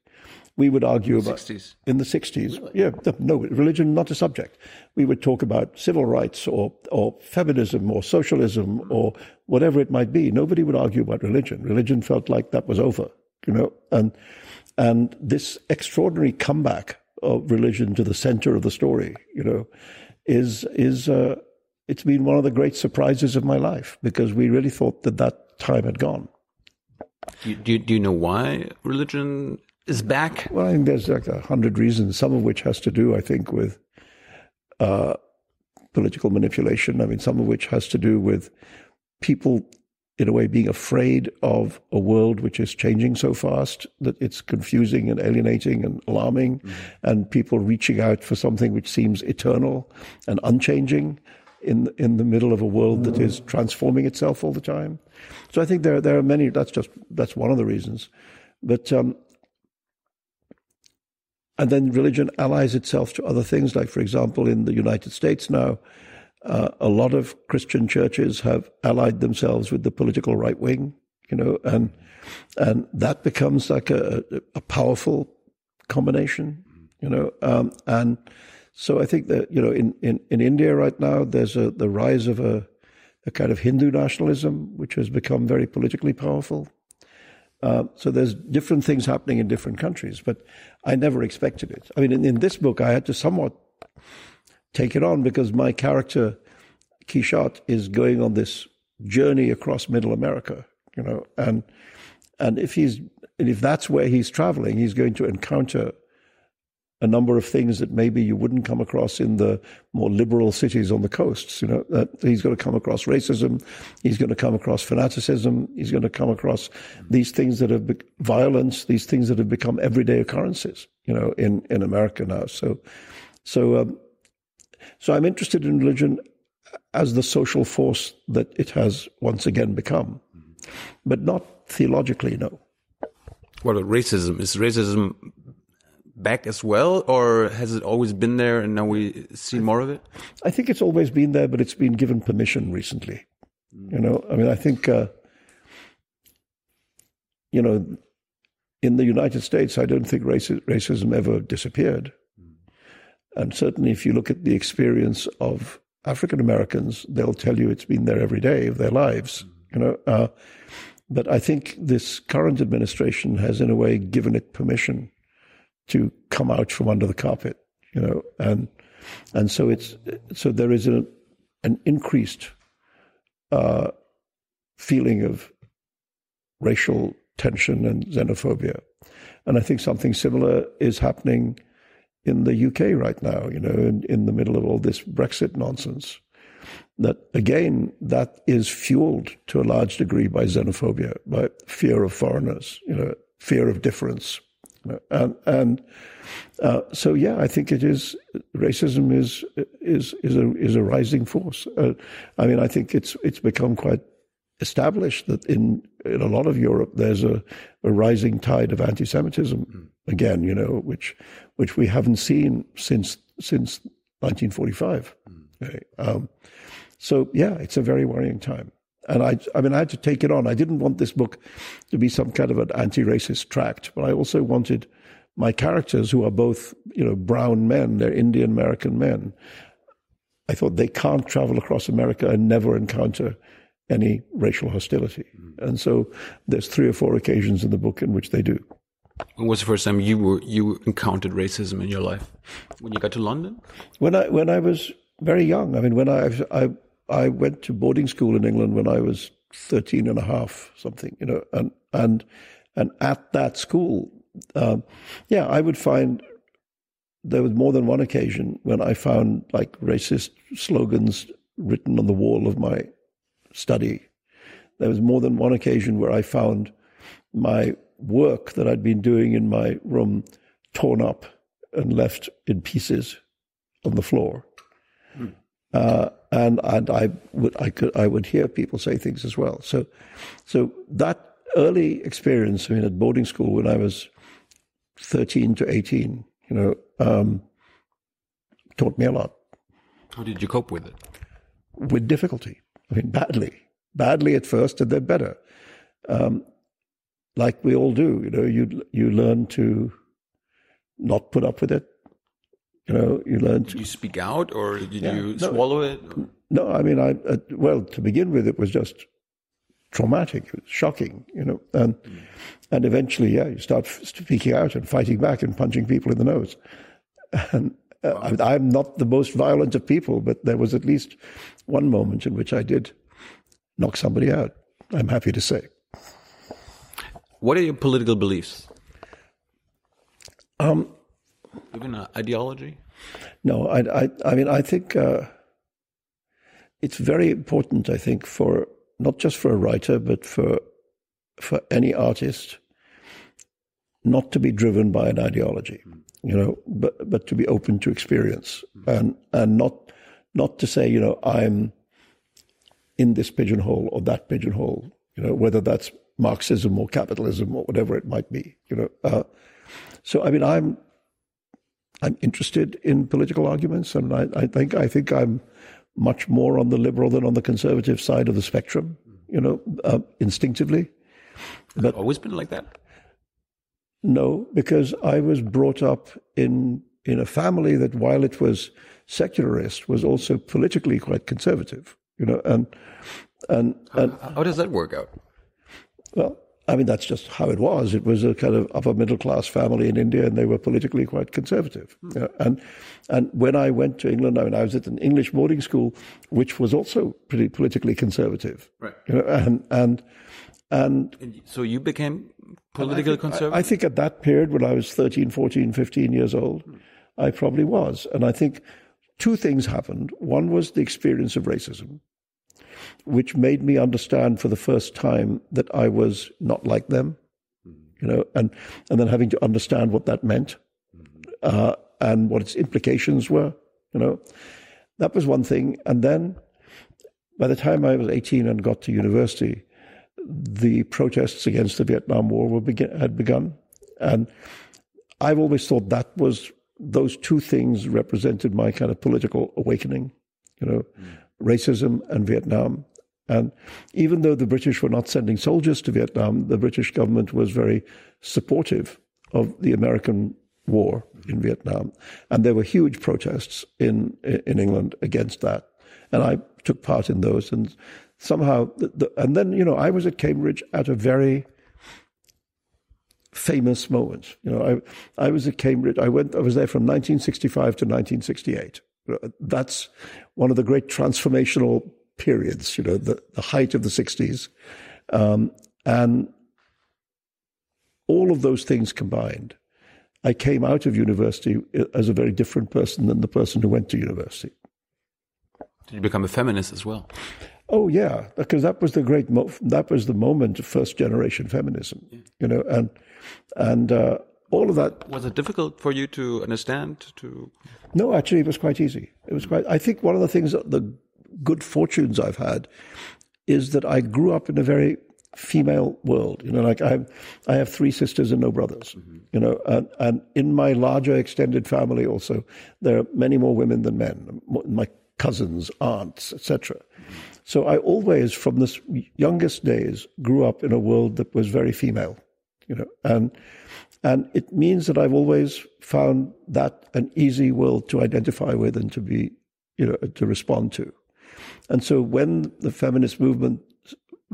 we would argue about 60s. in the 60s. Yeah, no, religion not a subject. We would talk about civil rights or or feminism or socialism or whatever it might be. Nobody would argue about religion. Religion felt like that was over, you know. And and this extraordinary comeback of religion to the center of the story, you know, is is uh, it's been one of the great surprises of my life because we really thought that that time had gone. Do you, do you, do you know why religion is back? Well, I think there's like a hundred reasons, some of which has to do, I think, with uh, political manipulation. I mean, some of which has to do with people, in a way, being afraid of a world which is changing so fast that it's confusing and alienating and alarming, and people reaching out for something which seems eternal and unchanging in in the middle of a world that is transforming itself all the time. So I think there there are many. That's just that's one of the reasons, but. Um, and then religion allies itself to other things, like, for example, in the United States now, uh, a lot of Christian churches have allied themselves with the political right wing, you know, and and that becomes like a, a powerful combination, you know, um, and so I think that you know in, in, in India right now there's a the rise of a, a kind of Hindu nationalism which has become very politically powerful. Uh, so there's different things happening in different countries, but I never expected it. I mean, in, in this book, I had to somewhat take it on because my character, Quichotte, is going on this journey across Middle America, you know, and and if he's and if that's where he's traveling, he's going to encounter a number of things that maybe you wouldn't come across in the more liberal cities on the coasts. You know, that he's going to come across racism, he's going to come across fanaticism, he's going to come across these things that have be- violence, these things that have become everyday occurrences. You know, in in America now. So, so, um, so I'm interested in religion as the social force that it has once again become, but not theologically. No. What about racism? Is racism back as well, or has it always been there and now we see more of it? I think it's always been there, but it's been given permission recently. You know, I mean, I think, uh, you know, in the United States, I don't think raci- racism ever disappeared. And certainly, if you look at the experience of African Americans, they'll tell you it's been there every day of their lives. You know, uh, but I think this current administration has, in a way, given it permission to come out from under the carpet. You know, and and so it's so there is a, an increased uh, feeling of racial tension and xenophobia, and I think something similar is happening in the UK right now, you know, in, in the middle of all this Brexit nonsense. That again, that is fueled to a large degree by xenophobia, by fear of foreigners, you know, fear of difference. And and uh, so yeah, I think it is racism is is is a is a rising force. Uh, I mean, I think it's it's become quite established that in in a lot of Europe there's a, a rising tide of anti-Semitism again, you know, which which we haven't seen since since 1945. Okay. Um, so yeah, it's a very worrying time. And I, I mean, I had to take it on. I didn't want this book to be some kind of an anti-racist tract, but I also wanted my characters, who are both, you know, brown men, they're Indian American men. I thought they can't travel across America and never encounter any racial hostility. And so there's three or four occasions in the book in which they do. When was the first time you were you encountered racism in your life? When you got to London? When I when I was very young, I mean, when I I I went to boarding school in England when I was 13 and a half, something, you know, and and and at that school, um, yeah, I would find there was more than one occasion when I found like racist slogans written on the wall of my study. There was more than one occasion where I found my work that I'd been doing in my room torn up and left in pieces on the floor. Uh, and and I would I could I would hear people say things as well. So so that early experience, I mean, at boarding school when I was thirteen to eighteen, you know, um, taught me a lot. How did you cope with it? with difficulty. I mean, badly, badly at first, and then better. Um, like we all do, you know, you you learn to not put up with it. You know, you learn to Did you speak out, or did Yeah, you no. swallow it? No, I mean, I uh, well to begin with, it was just traumatic, it was shocking, you know, and and eventually, yeah, you start speaking out and fighting back and punching people in the nose. (laughs) And uh, I, I'm not the most violent of people, but there was at least one moment in which I did knock somebody out. I'm happy to say. What are your political beliefs? Um, Even an ideology? No, I, I, I mean, I think uh, it's very important. I think for not just for a writer, but for for any artist, not to be driven by an ideology, you know, but but to be open to experience and and not not to say, you know, I'm in this pigeonhole or that pigeonhole, you know, whether that's Marxism or capitalism or whatever it might be, you know. Uh, so I mean, I'm I'm interested in political arguments, and I, I think I think I'm much more on the liberal than on the conservative side of the spectrum. You know, uh, instinctively. But always been like that. No, because I was brought up in in a family that, while it was secularist, was also politically quite conservative. You know, and and and How does that work out? Well, I mean, that's just how it was. It was a kind of upper middle class family in India, and they were politically quite conservative. Hmm. You know, and and when I went to England, I mean, I was at an English boarding school, which was also pretty politically conservative. Right. You know, and and and And So you became politically conservative? I think at that period, when I was 13, 14, 15 years old, I probably was. And I think two things happened. One was the experience of racism, which made me understand for the first time that I was not like them, you know, and, and then having to understand what that meant uh, and what its implications were, you know. That was one thing. And then by the time I was 18 and got to university, the protests against the Vietnam War were begin, had begun. And I've always thought that was, those two things represented my kind of political awakening, you know, hmm. racism and Vietnam. And even though the British were not sending soldiers to Vietnam, the British government was very supportive of the American war in hmm. Vietnam. And there were huge protests in, in England against that. And I took part in those. And somehow, the, the, and then, you know, I was at Cambridge at a very famous moment. You know, I, I was at Cambridge, I went, I was there from 1965 to 1968. That's one of the great transformational periods, you know, the, the height of the 60s. Um, and all of those things combined, I came out of university as a very different person than the person who went to university. Did you become a feminist as well? Oh yeah, because that was the great mo- that was the moment of first generation feminism, you know, and and uh, all of that. Was it difficult for you to understand? To No, actually, it was quite easy. It was quite. I think one of the things, that the good fortunes I've had, is that I grew up in a very female world. You know, like I, I have three sisters and no brothers. You know, and, and in my larger extended family also, there are many more women than men. My cousins, aunts, etc. So I always, from the youngest days, grew up in a world that was very female. You know, and and it means that I've always found that an easy world to identify with and to be, you know, to respond to. And so when the feminist movement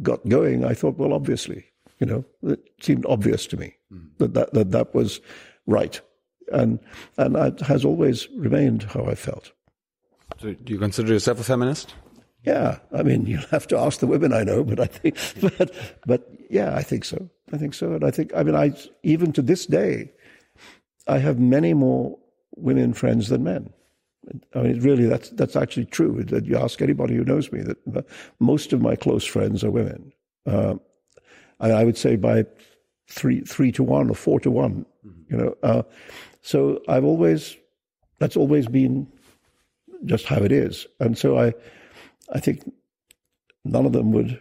got going, I thought, well, obviously, you know, it seemed obvious to me mm. that, that that that was right, and and that has always remained how I felt. so do you consider yourself a feminist? Yeah, I mean, (laughs) you'll have to ask the women I know, but I think, (laughs) but but yeah, I think so. I think so, and I think, I mean, I even to this day, I have many more women friends than men. I mean, really, that's that's actually true. That you ask anybody who knows me, that most of my close friends are women. Uh, I, I, would say by three three to one or four to one. Mm-hmm. You know, uh, so I've always that's always been just how it is, and so I I think none of them would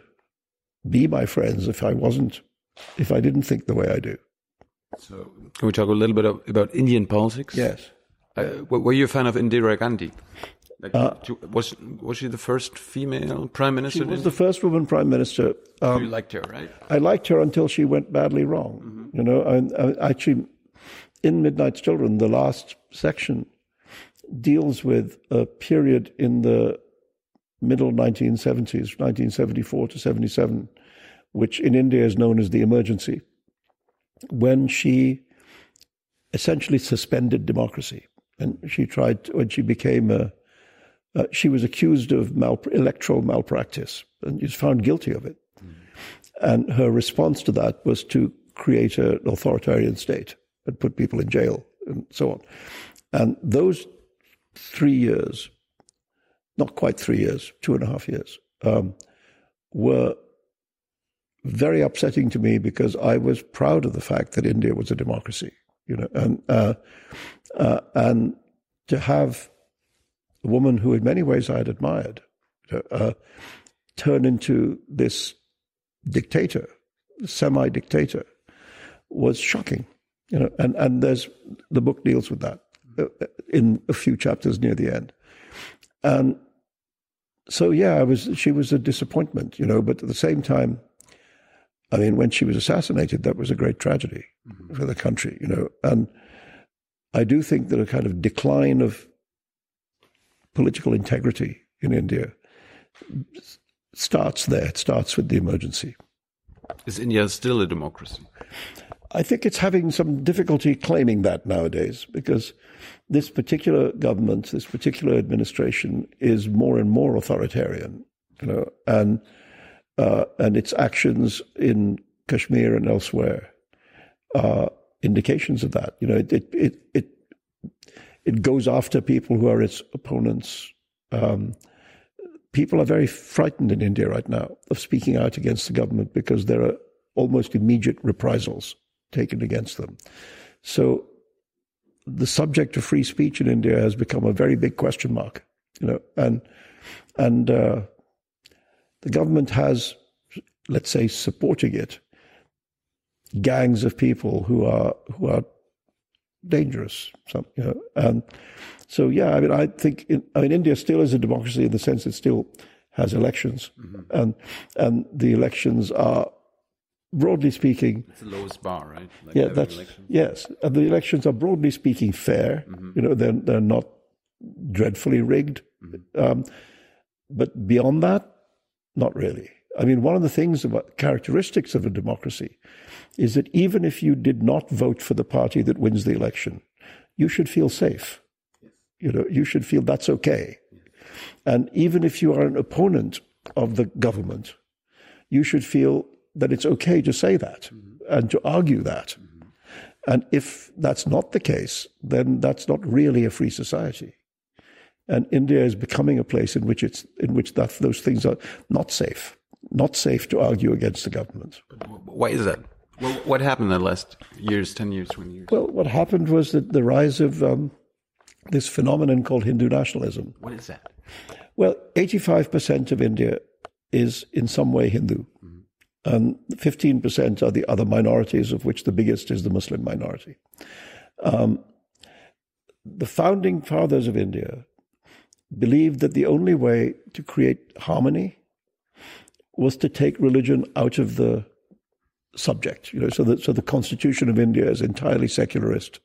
be my friends if I wasn't if I didn't think the way I do. So, can we talk a little bit about Indian politics? Yes. Uh, were you a fan of Indira Gandhi? Like, to- was was she the first female prime minister? She was the first woman prime minister. Um, you liked her, right? I liked her until she went badly wrong. You know, and uh, actually, in Midnight's Children, the last section deals with a period in the middle 1970s, 1974 to 77, which in India is known as the emergency, when she essentially suspended democracy. And she tried, to, when she became a, uh, she was accused of mal- electoral malpractice and was found guilty of it. And her response to that was to create an authoritarian state and put people in jail and so on. And those three years, not quite three years, two and a half years, um, were very upsetting to me because I was proud of the fact that India was a democracy, you know, and uh, uh, and to have a woman who, in many ways, I had admired, uh, turn into this dictator, semi-dictator, was shocking, you know. And and there's the book deals with that uh, in a few chapters near the end, and so yeah, I was. She was a disappointment, you know. But at the same time, I mean, when she was assassinated, that was a great tragedy mm-hmm. for the country, you know. And I do think that a kind of decline of political integrity in India starts there. It starts with the emergency. Is India still a democracy? I think it's having some difficulty claiming that nowadays because this particular government, this particular administration is more and more authoritarian, you know, and uh, and its actions in Kashmir and elsewhere are indications of that. You know, it it it it, it goes after people who are its opponents. Um, people are very frightened in India right now of speaking out against the government because there are almost immediate reprisals taken against them. So the subject of free speech in India has become a very big question mark, you know, and and uh, the government has, let's say, supporting it, gangs of people who are who are dangerous, some, you know, and so yeah, I mean, I think in, I mean India still is a democracy in the sense it still has elections, and and the elections are broadly speaking, It's the lowest bar, right? Like yeah, that's election. yes. And the elections are broadly speaking fair. You know, they're they're not dreadfully rigged. Um, but beyond that, not really. I mean, one of the things about characteristics of a democracy is that even if you did not vote for the party that wins the election, you should feel safe. You know, you should feel that's okay. And even if you are an opponent of the government, you should feel that it's okay to say that and to argue that. And if that's not the case, then that's not really a free society. And India is becoming a place in which it's in which that those things are not safe, not safe to argue against the government. Why is that? What, what happened in the last years, 10 years, 20 years? Well, what happened was that the rise of um, this phenomenon called Hindu nationalism. What is that? Well, 85% of India is in some way Hindu. And 15% are the other minorities, of which the biggest is the Muslim minority. Um, the founding fathers of India believed that the only way to create harmony was to take religion out of the subject. You know, so that so the Constitution of India is entirely secularist,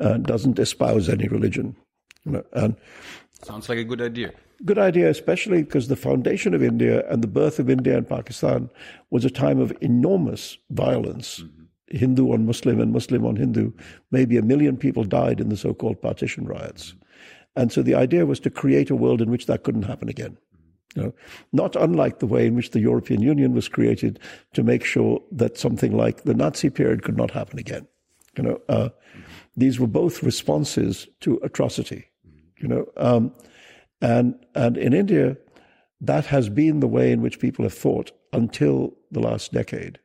uh, doesn't espouse any religion. You know, and Sounds like a good idea. Good idea, especially because the foundation of India and the birth of India and Pakistan was a time of enormous violence. Mm-hmm. Hindu on Muslim and Muslim on Hindu. Maybe a million people died in the so called partition riots. Mm-hmm. And so the idea was to create a world in which that couldn't happen again. Mm-hmm. You know, not unlike the way in which the European Union was created to make sure that something like the Nazi period could not happen again. You know, uh, these were both responses to atrocity. You know, um, and and in India, that has been the way in which people have thought until the last decade.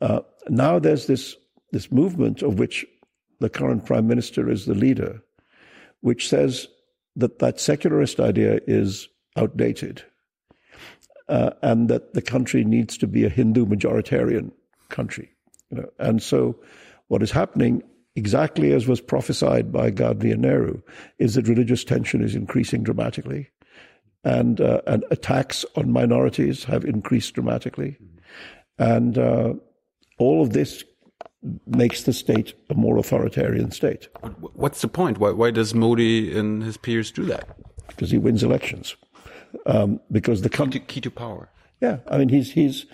Uh, now there's this this movement of which the current prime minister is the leader, which says that that secularist idea is outdated, uh, and that the country needs to be a Hindu majoritarian country. You know, and so what is happening exactly as was prophesied by Gandhi and Nehru, is that religious tension is increasing dramatically, and uh, and attacks on minorities have increased dramatically, and uh, all of this makes the state a more authoritarian state what's the point? Why, why does Modi and his peers do that? because he wins elections. Um, because the Key to, key to power. yeah, I mean he's he's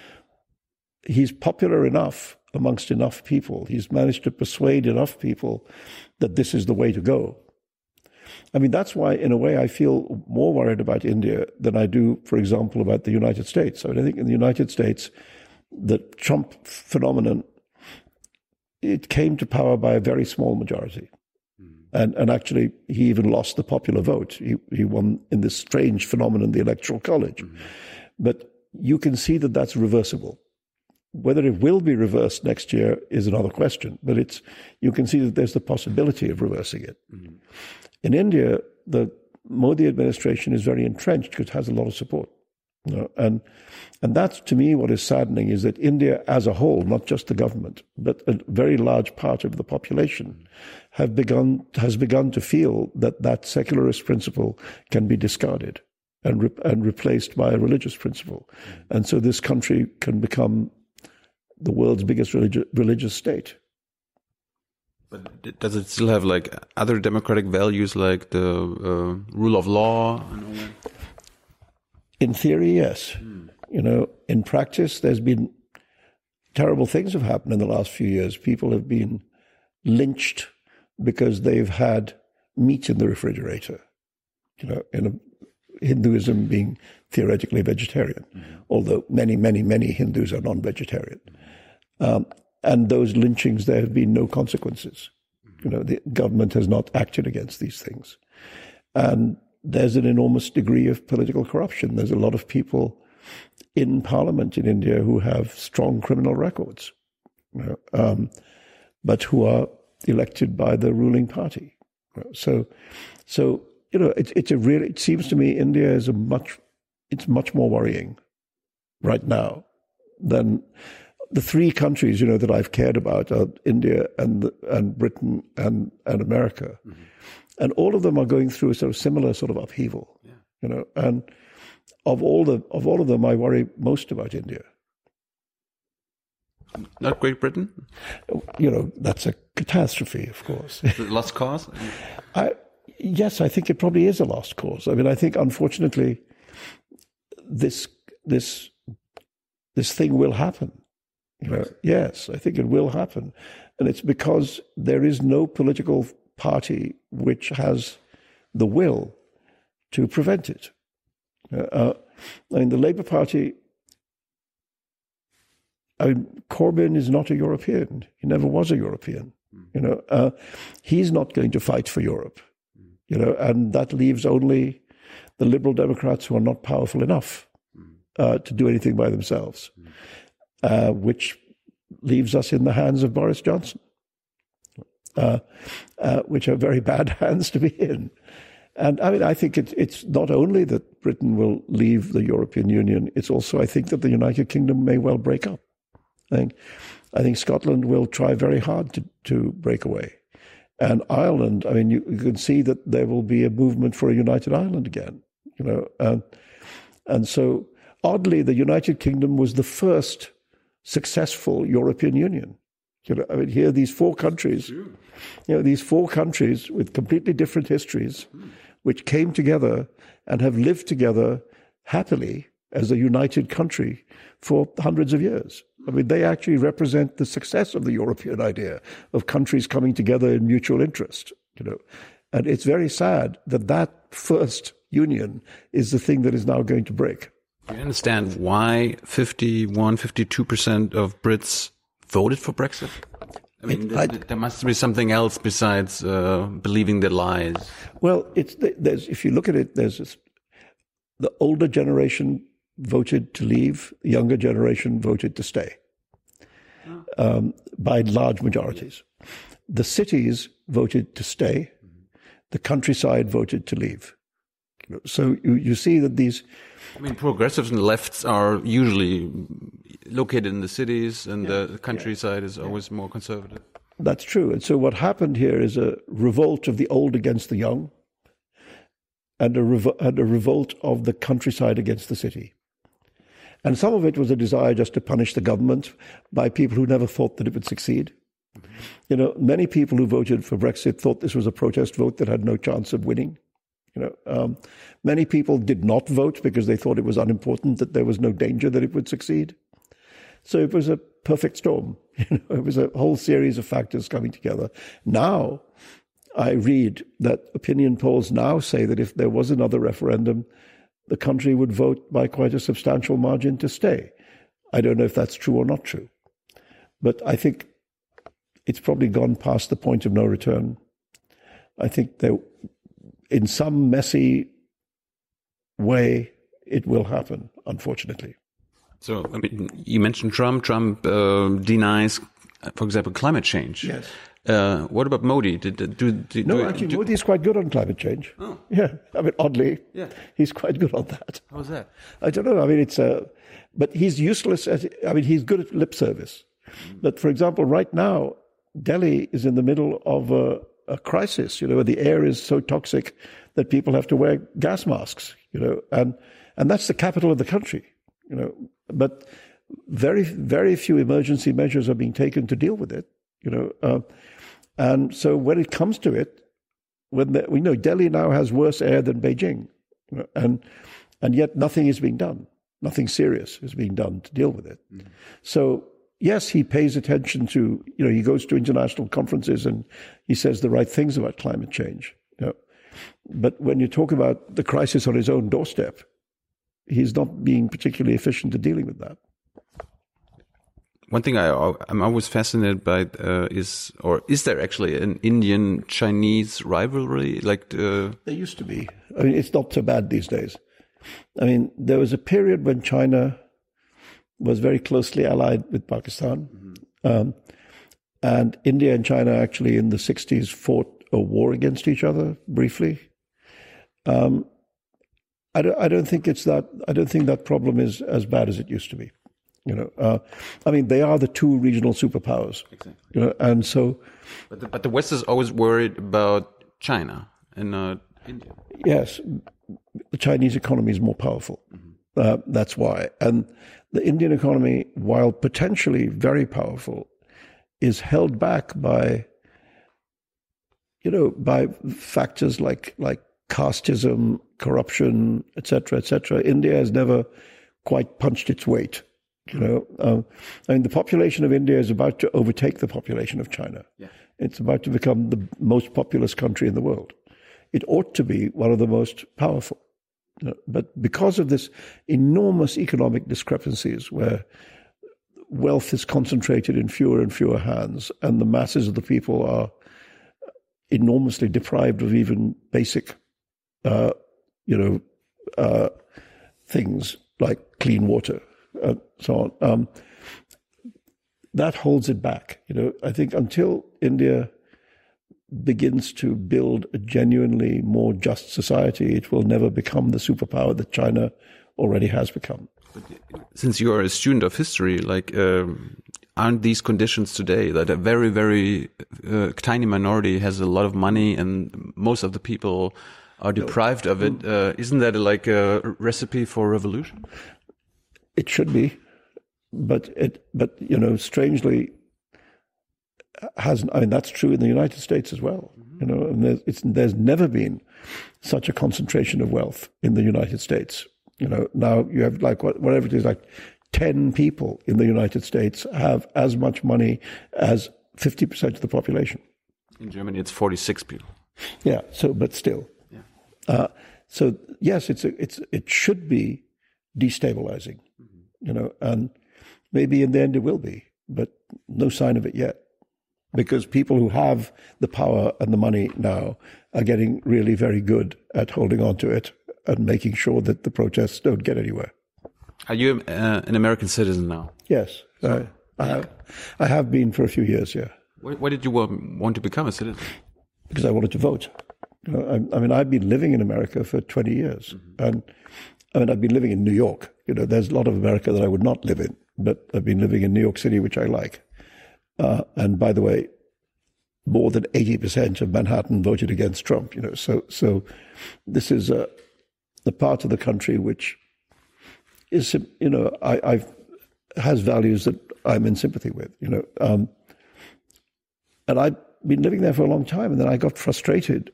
he's popular enough amongst enough people. He's managed to persuade enough people that this is the way to go. I mean, that's why, in a way, I feel more worried about India than I do, for example, about the United States. I, mean, I think in the United States, the Trump phenomenon, it came to power by a very small majority. Hmm. And, and actually, he even lost the popular vote. He, he won in this strange phenomenon, the Electoral College. Hmm. But you can see that that's reversible. Whether it will be reversed next year is another question, but it's you can see that there's the possibility of reversing it. Mm-hmm. In India, the Modi administration is very entrenched because it has a lot of support. You know, and and that's to me what is saddening is that India as a whole, not just the government, but a very large part of the population, mm-hmm. have begun has begun to feel that that secularist principle can be discarded and re- and replaced by a religious principle, mm-hmm. and so this country can become the world's biggest religi- religious state. But does it still have like other democratic values like the uh, rule of law and all that? In theory, yes. You know, in practice, there's been terrible things have happened in the last few years. People have been lynched because they've had meat in the refrigerator. You know, in a, Hinduism being theoretically vegetarian, although many, many, many Hindus are non-vegetarian. Um, and those lynchings, there have been no consequences. You know, the government has not acted against these things. And there's an enormous degree of political corruption. There's a lot of people in parliament in India who have strong criminal records, you know, um, but who are elected by the ruling party. So, so you know, it, it's a really. It seems to me India is a much. It's much more worrying right now than the three countries you know that I've cared about are India and and Britain and and America, mm-hmm. and all of them are going through a sort of similar sort of upheaval. You know, and of all the of all of them, I worry most about India. Not Great Britain? You know, that's a catastrophe, of course. Lost cause? (laughs) I, yes, I think it probably is a lost cause. I mean, I think unfortunately, this this this thing will happen. You know, yes, I think it will happen, and it's because there is no political party which has the will to prevent it. Uh, I mean, the Labour Party. I mean, Corbyn is not a European. He never was a European. You know, uh, he's not going to fight for Europe. You know, and that leaves only the Liberal Democrats who are not powerful enough uh, to do anything by themselves, uh, which leaves us in the hands of Boris Johnson, uh, uh, which are very (laughs) bad hands to be in. And I mean, I think it, it's not only that Britain will leave the European Union; it's also, I think, that the United Kingdom may well break up. I think, I think Scotland will try very hard to, to break away. And Ireland, I mean, you, you can see that there will be a movement for a united Ireland again, you know. And, and so, oddly, the United Kingdom was the first successful European Union. You know, I mean, here, these four countries, you know, these four countries with completely different histories, hmm. which came together and have lived together happily as a united country for hundreds of years. I mean, they actually represent the success of the European idea of countries coming together in mutual interest, you know. And it's very sad that that first union is the thing that is now going to break. Do you understand why 51, 52% of Brits voted for Brexit? I mean, there, I- there must be something else besides uh, believing the lies. Well, it's there's if you look at it, there's this, the older generation voted to leave, the younger generation voted to stay um, by large majorities. The cities voted to stay, the countryside voted to leave. So you, you see that these I mean, progressives and lefts are usually located in the cities, and the countryside is always more conservative. That's true. And so what happened here is a revolt of the old against the young and a, revo- and a revolt of the countryside against the city. And some of it was a desire just to punish the government by people who never thought that it would succeed. You know, many people who voted for Brexit thought this was a protest vote that had no chance of winning. You know, um, many people did not vote because they thought it was unimportant, that there was no danger that it would succeed. So it was a perfect storm. (laughs) You know, it was a whole series of factors coming together. Now, I read that opinion polls now say that if there was another referendum, the country would vote by quite a substantial margin to stay. I don't know if that's true or not true. But I think it's probably gone past the point of no return. I think there, in some messy way, it will happen, unfortunately. So, I mean, you mentioned Trump. Trump uh, denies, for example, climate change. Yes. Uh, what about Modi? Did, did, do, do, No, do- actually, do- Modi is quite good on climate change. Oh. (laughs) Yeah, I mean, oddly, Yeah. he's quite good on that. How's that? I don't know. I mean, it's uh, but he's useless at. I mean, he's good at lip service. But for example, right now, Delhi is in the middle of a, a crisis. You know, where the air is so toxic that people have to wear gas masks. You know, and and that's the capital of the country. You know, but very very few emergency measures are being taken to deal with it. You know, uh, and so when it comes to it, when the, we know Delhi now has worse air than Beijing, and and yet nothing is being done. Nothing serious is being done to deal with it. Mm-hmm. So yes, he pays attention to you know he goes to international conferences and he says the right things about climate change. You know. But when you talk about the crisis on his own doorstep, he's not being particularly efficient at dealing with that. One thing I, I'm always fascinated by uh, is, or is there actually an Indian-Chinese rivalry? Like, uh, There used to be. I mean, it's not so bad these days. I mean, there was a period when China was very closely allied with Pakistan. Um, and India and China actually in the 60s fought a war against each other briefly. Um, I, don't, I don't think it's that, I don't think that problem is as bad as it used to be. You know, uh, I mean, they are the two regional superpowers. Exactly. You know, and so, but the, but the West is always worried about China and not India. Yes, the Chinese economy is more powerful. Uh, that's why. And the Indian economy, while potentially very powerful, is held back by, you know, by factors like like casteism, corruption, etc., etc. India has never quite punched its weight. You know, um, I mean, the population of India is about to overtake the population of China. It's about to become the most populous country in the world it ought to be one of the most powerful. You know, But because of this enormous economic discrepancies where wealth is concentrated in fewer and fewer hands and the masses of the people are enormously deprived of even basic, uh, you know, uh, things like clean water and so on. Um, that holds it back. You know, I think until India begins to build a genuinely more just society, it will never become the superpower that China already has become. Since you are a student of history, like, um, aren't these conditions today that a very, very uh, tiny minority has a lot of money and most of the people are deprived of it? Uh, isn't that like a recipe for revolution? It should be, but it, but you know, strangely, hasn't. I mean, that's true in the United States as well. You know, and there's, it's, there's never been such a concentration of wealth in the United States. You know, now you have like what, whatever it is, like ten people in the United States have as much money as fifty percent of the population. In Germany, it's 46 people. Yeah. So, but still. Uh, so yes, it's a, it's it should be destabilizing, you know, and maybe in the end it will be, but no sign of it yet, because people who have the power and the money now are getting really very good at holding on to it and making sure that the protests don't get anywhere. Are you uh, an American citizen now? Yes, I, I have. I have been for a few years. Yeah. Why, why did you want to become a citizen? because I wanted to vote. You know, I, I mean, I've been living in America for 20 years, and I mean, I've been living in New York. You know, there's a lot of America that I would not live in, but I've been living in New York City, which I like. Uh, and by the way, more than 80% of Manhattan voted against Trump, you know. So, so this is a, the part of the country which is, you know, I, I've, has values that I'm in sympathy with, you know. Um, and I've been living there for a long time, and then I got frustrated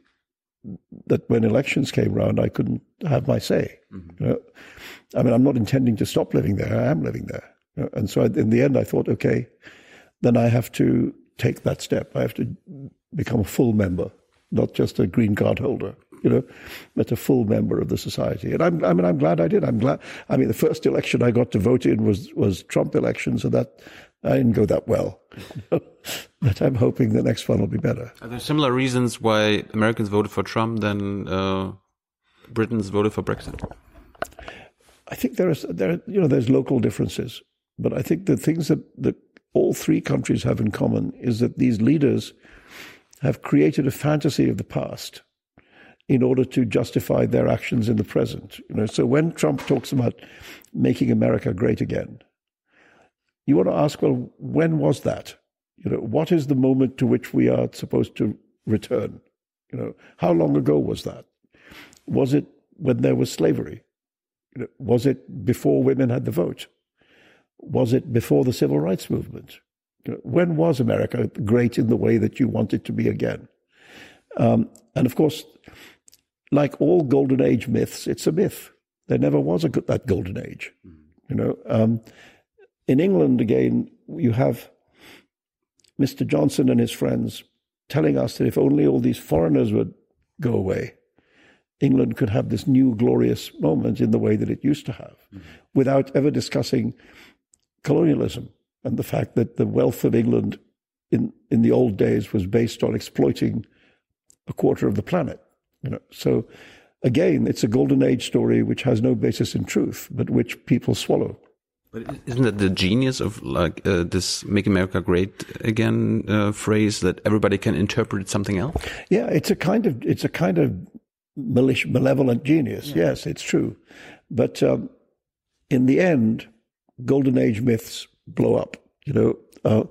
that when elections came round, I couldn't have my say. Mm-hmm. You know? I mean, I'm not intending to stop living there. I am living there. You know? And so I, in the end, I thought, okay, then I have to take that step. I have to become a full member, not just a green card holder, you know, but a full member of the society. And I'm, I mean, I'm glad I did. I'm glad. I mean, the first election I got to vote in was was Trump election, so that I didn't go that well. (laughs) but I'm hoping the next one will be better. Are there similar reasons why Americans voted for Trump than uh, Britons voted for Brexit? I think there is there you know there's local differences, but I think the things that that all three countries have in common is that these leaders have created a fantasy of the past in order to justify their actions in the present. You know, so when Trump talks about making America great again, you want to ask, well, when was that? You know, what is the moment to which we are supposed to return? You know, how long ago was that? Was it when there was slavery? You know, was it before women had the vote? Was it before the civil rights movement? You know, when was America great in the way that you want it to be again? Um, and of course, like all golden age myths, it's a myth. There never was a that golden age. You know, um, in England, again, you have Mr. Johnson and his friends telling us that if only all these foreigners would go away, England could have this new glorious moment in the way that it used to have, mm-hmm. without ever discussing colonialism and the fact that the wealth of England in, in the old days was based on exploiting a quarter of the planet. You know, so again, it's a golden age story which has no basis in truth, but which people swallow. But isn't that the genius of like uh, this "Make America Great Again" uh, phrase that everybody can interpret something else? Yeah, it's a kind of it's a kind of malevolent genius. Yeah. Yes, it's true, but um, in the end, golden age myths blow up. You know, uh,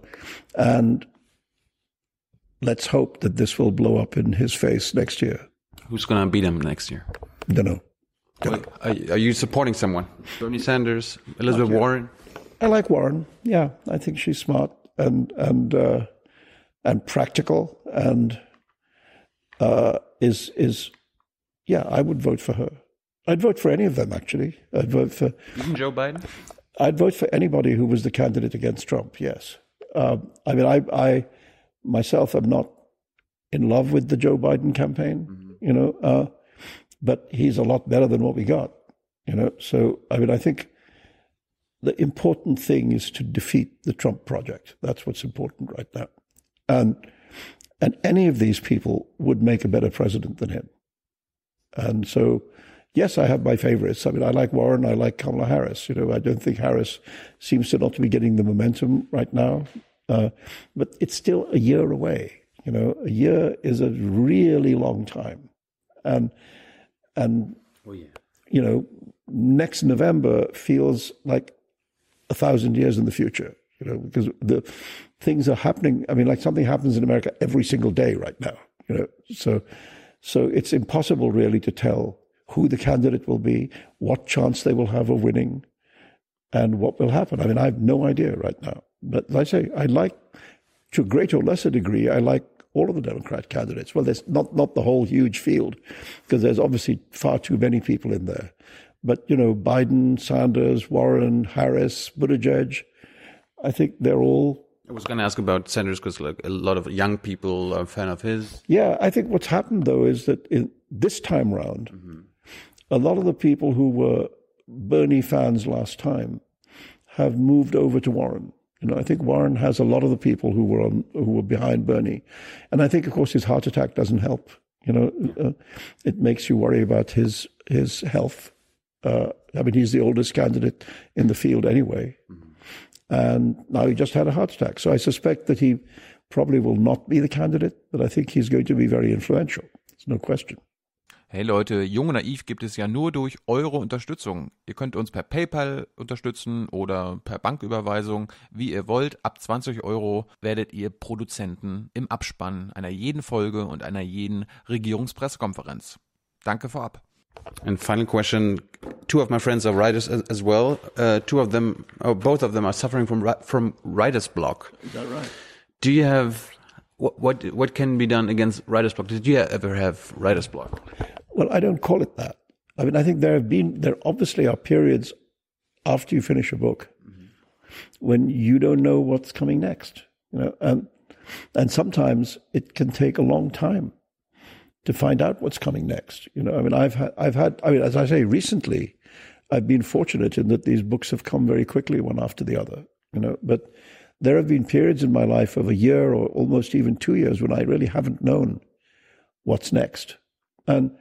and let's hope that this will blow up in his face next year. Who's going to beat him next year? Don't know. Are, are, you supporting someone? Bernie Sanders, Elizabeth Warren? I like Warren. Yeah, I think she's smart and and uh, and practical and uh, is is yeah. I would vote for her. I'd vote for any of them actually. I'd vote for even Joe Biden. I'd vote for anybody who was the candidate against Trump. Yes, um, I mean I I myself am not in love with the Joe Biden campaign. Mm-hmm. You know. Uh, but he's a lot better than what we got. You know, so I mean, I think the important thing is to defeat the Trump project. That's what's important right now, and and any of these people would make a better president than him. And so, yes, I have my favorites. I mean, I like Warren. I like Kamala Harris. You know, I don't think Harris seems to not to be getting the momentum right now, uh, but it's still a year away. You know, a year is a really long time, and and oh, yeah. you know, next November feels like a thousand years in the future. You know, because the things are happening. I mean, like something happens in America every single day right now. You know, so so it's impossible really to tell who the candidate will be, what chance they will have of winning, and what will happen. I mean, I have no idea right now. But like I say, I like, to a greater or lesser degree, I like all of the Democrat candidates. Well, there's not, not the whole huge field, because there's obviously far too many people in there. But, you know, Biden, Sanders, Warren, Harris, Buttigieg, I think they're all. I was going to ask about Sanders because like a lot of young people are a fan of his. Yeah, I think what's happened though is that in this time round, mm-hmm. a lot of the people who were Bernie fans last time have moved over to Warren. You know, I think Warren has a lot of the people who were on, who were behind Bernie, and I think, of course, his heart attack doesn't help. You know, uh, it makes you worry about his his health. Uh, I mean, he's the oldest candidate in the field anyway, mm-hmm. and now he just had a heart attack. So I suspect that he probably will not be the candidate, but I think he's going to be very influential. There's no question. Hey Leute, Jung und Naiv gibt es ja nur durch eure Unterstützung. Ihr könnt uns per PayPal unterstützen oder per Banküberweisung, wie ihr wollt. Ab 20 Euro werdet ihr Produzenten im Abspann einer jeden Folge und einer jeden Regierungspressekonferenz. Danke vorab. And final question: Two of my friends are writers as, as well. Uh, two of them, or both of them, are suffering from from writer's block. Is that right? Do you have what what what can be done against writer's block? Did you ever have writer's block? Well, I don't call it that. I mean, I think there have been, there obviously are periods after you finish a book mm-hmm. when you don't know what's coming next, you know, and, and sometimes it can take a long time to find out what's coming next. You know, I mean, I've had, I've had, I mean, as I say, recently, I've been fortunate in that these books have come very quickly, one after the other, you know, but there have been periods in my life of a year or almost even two years when I really haven't known what's next. And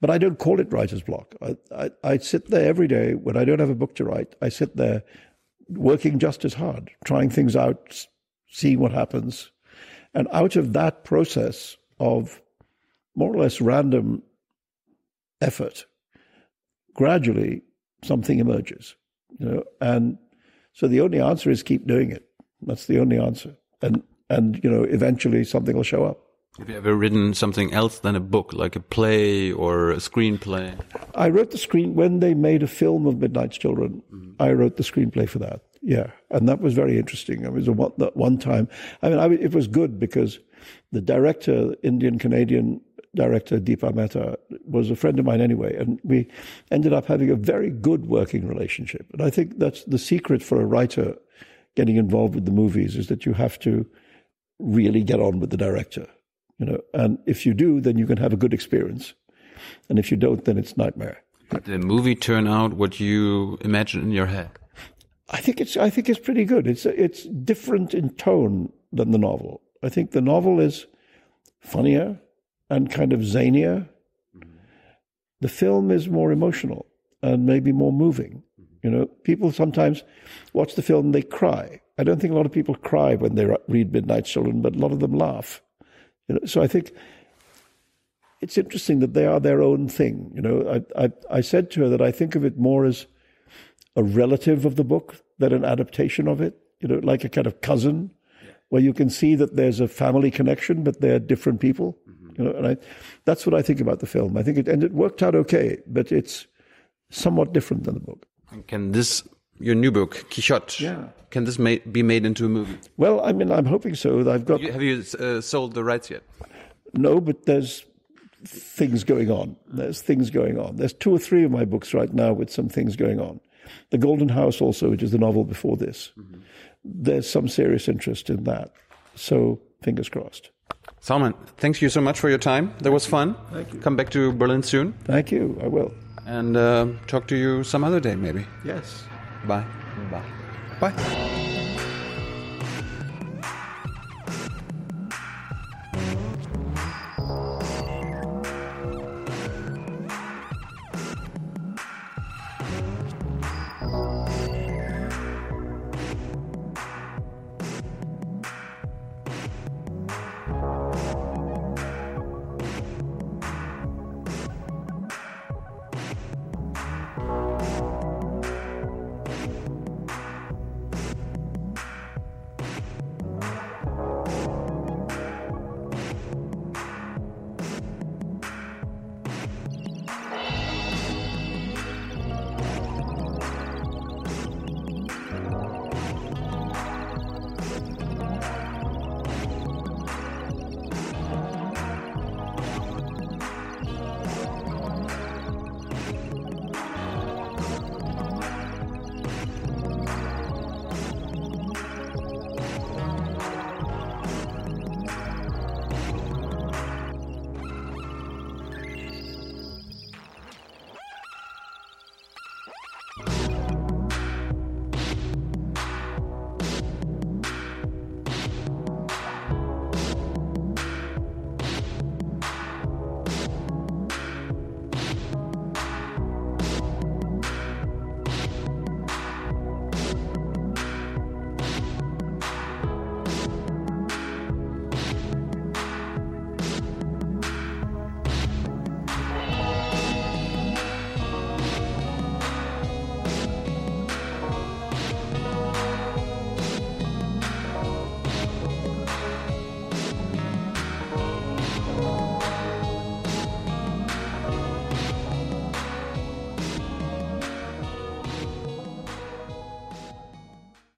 but I don't call it writer's block. I, I, I sit there every day when I don't have a book to write. I sit there working just as hard, trying things out, seeing what happens, and out of that process of more or less random effort, gradually something emerges. You know, and so the only answer is keep doing it. That's the only answer, and and you know eventually something will show up. Have you ever written something else than a book, like a play or a screenplay? I wrote the screen when they made a film of Midnight's Children. Mm-hmm. I wrote the screenplay for that. Yeah, and that was very interesting. It was a one, that one time. I mean, I, it was good because the director, Indian Canadian director Deepa Mehta, was a friend of mine anyway, and we ended up having a very good working relationship. And I think that's the secret for a writer getting involved with the movies is that you have to really get on with the director. You know, and if you do, then you can have a good experience. And if you don't, then it's nightmare. Did the movie turn out what you imagined in your head? I think it's I think it's pretty good. It's it's different in tone than the novel. I think the novel is funnier and kind of zanier. The film is more emotional and maybe more moving. You know, people sometimes watch the film and they cry. I don't think a lot of people cry when they read Midnight Children, but a lot of them laugh. You know, so I think it's interesting that they are their own thing. You know, I, I, I said to her that I think of it more as a relative of the book than an adaptation of it. You know, like a kind of cousin, where you can see that there's a family connection, but they're different people. Mm-hmm. You know, and I, that's what I think about the film. I think it and it worked out okay, but it's somewhat different than the book. Can this your new book, Quixote? Yeah. Can this ma- be made into a movie? Well, I mean, I'm hoping so. I've got You- Have you uh, sold the rights yet? No, but there's things going on. There's things going on. There's two or three of my books right now with some things going on. The Golden House, also, which is the novel before this, there's some serious interest in that. So, fingers crossed. Salman, thank you so much for your time. That was fun. Thank you. Come back to Berlin soon Thank you. I will. and uh, talk to you some other day, maybe. Yes. Bye. Bye. Bye.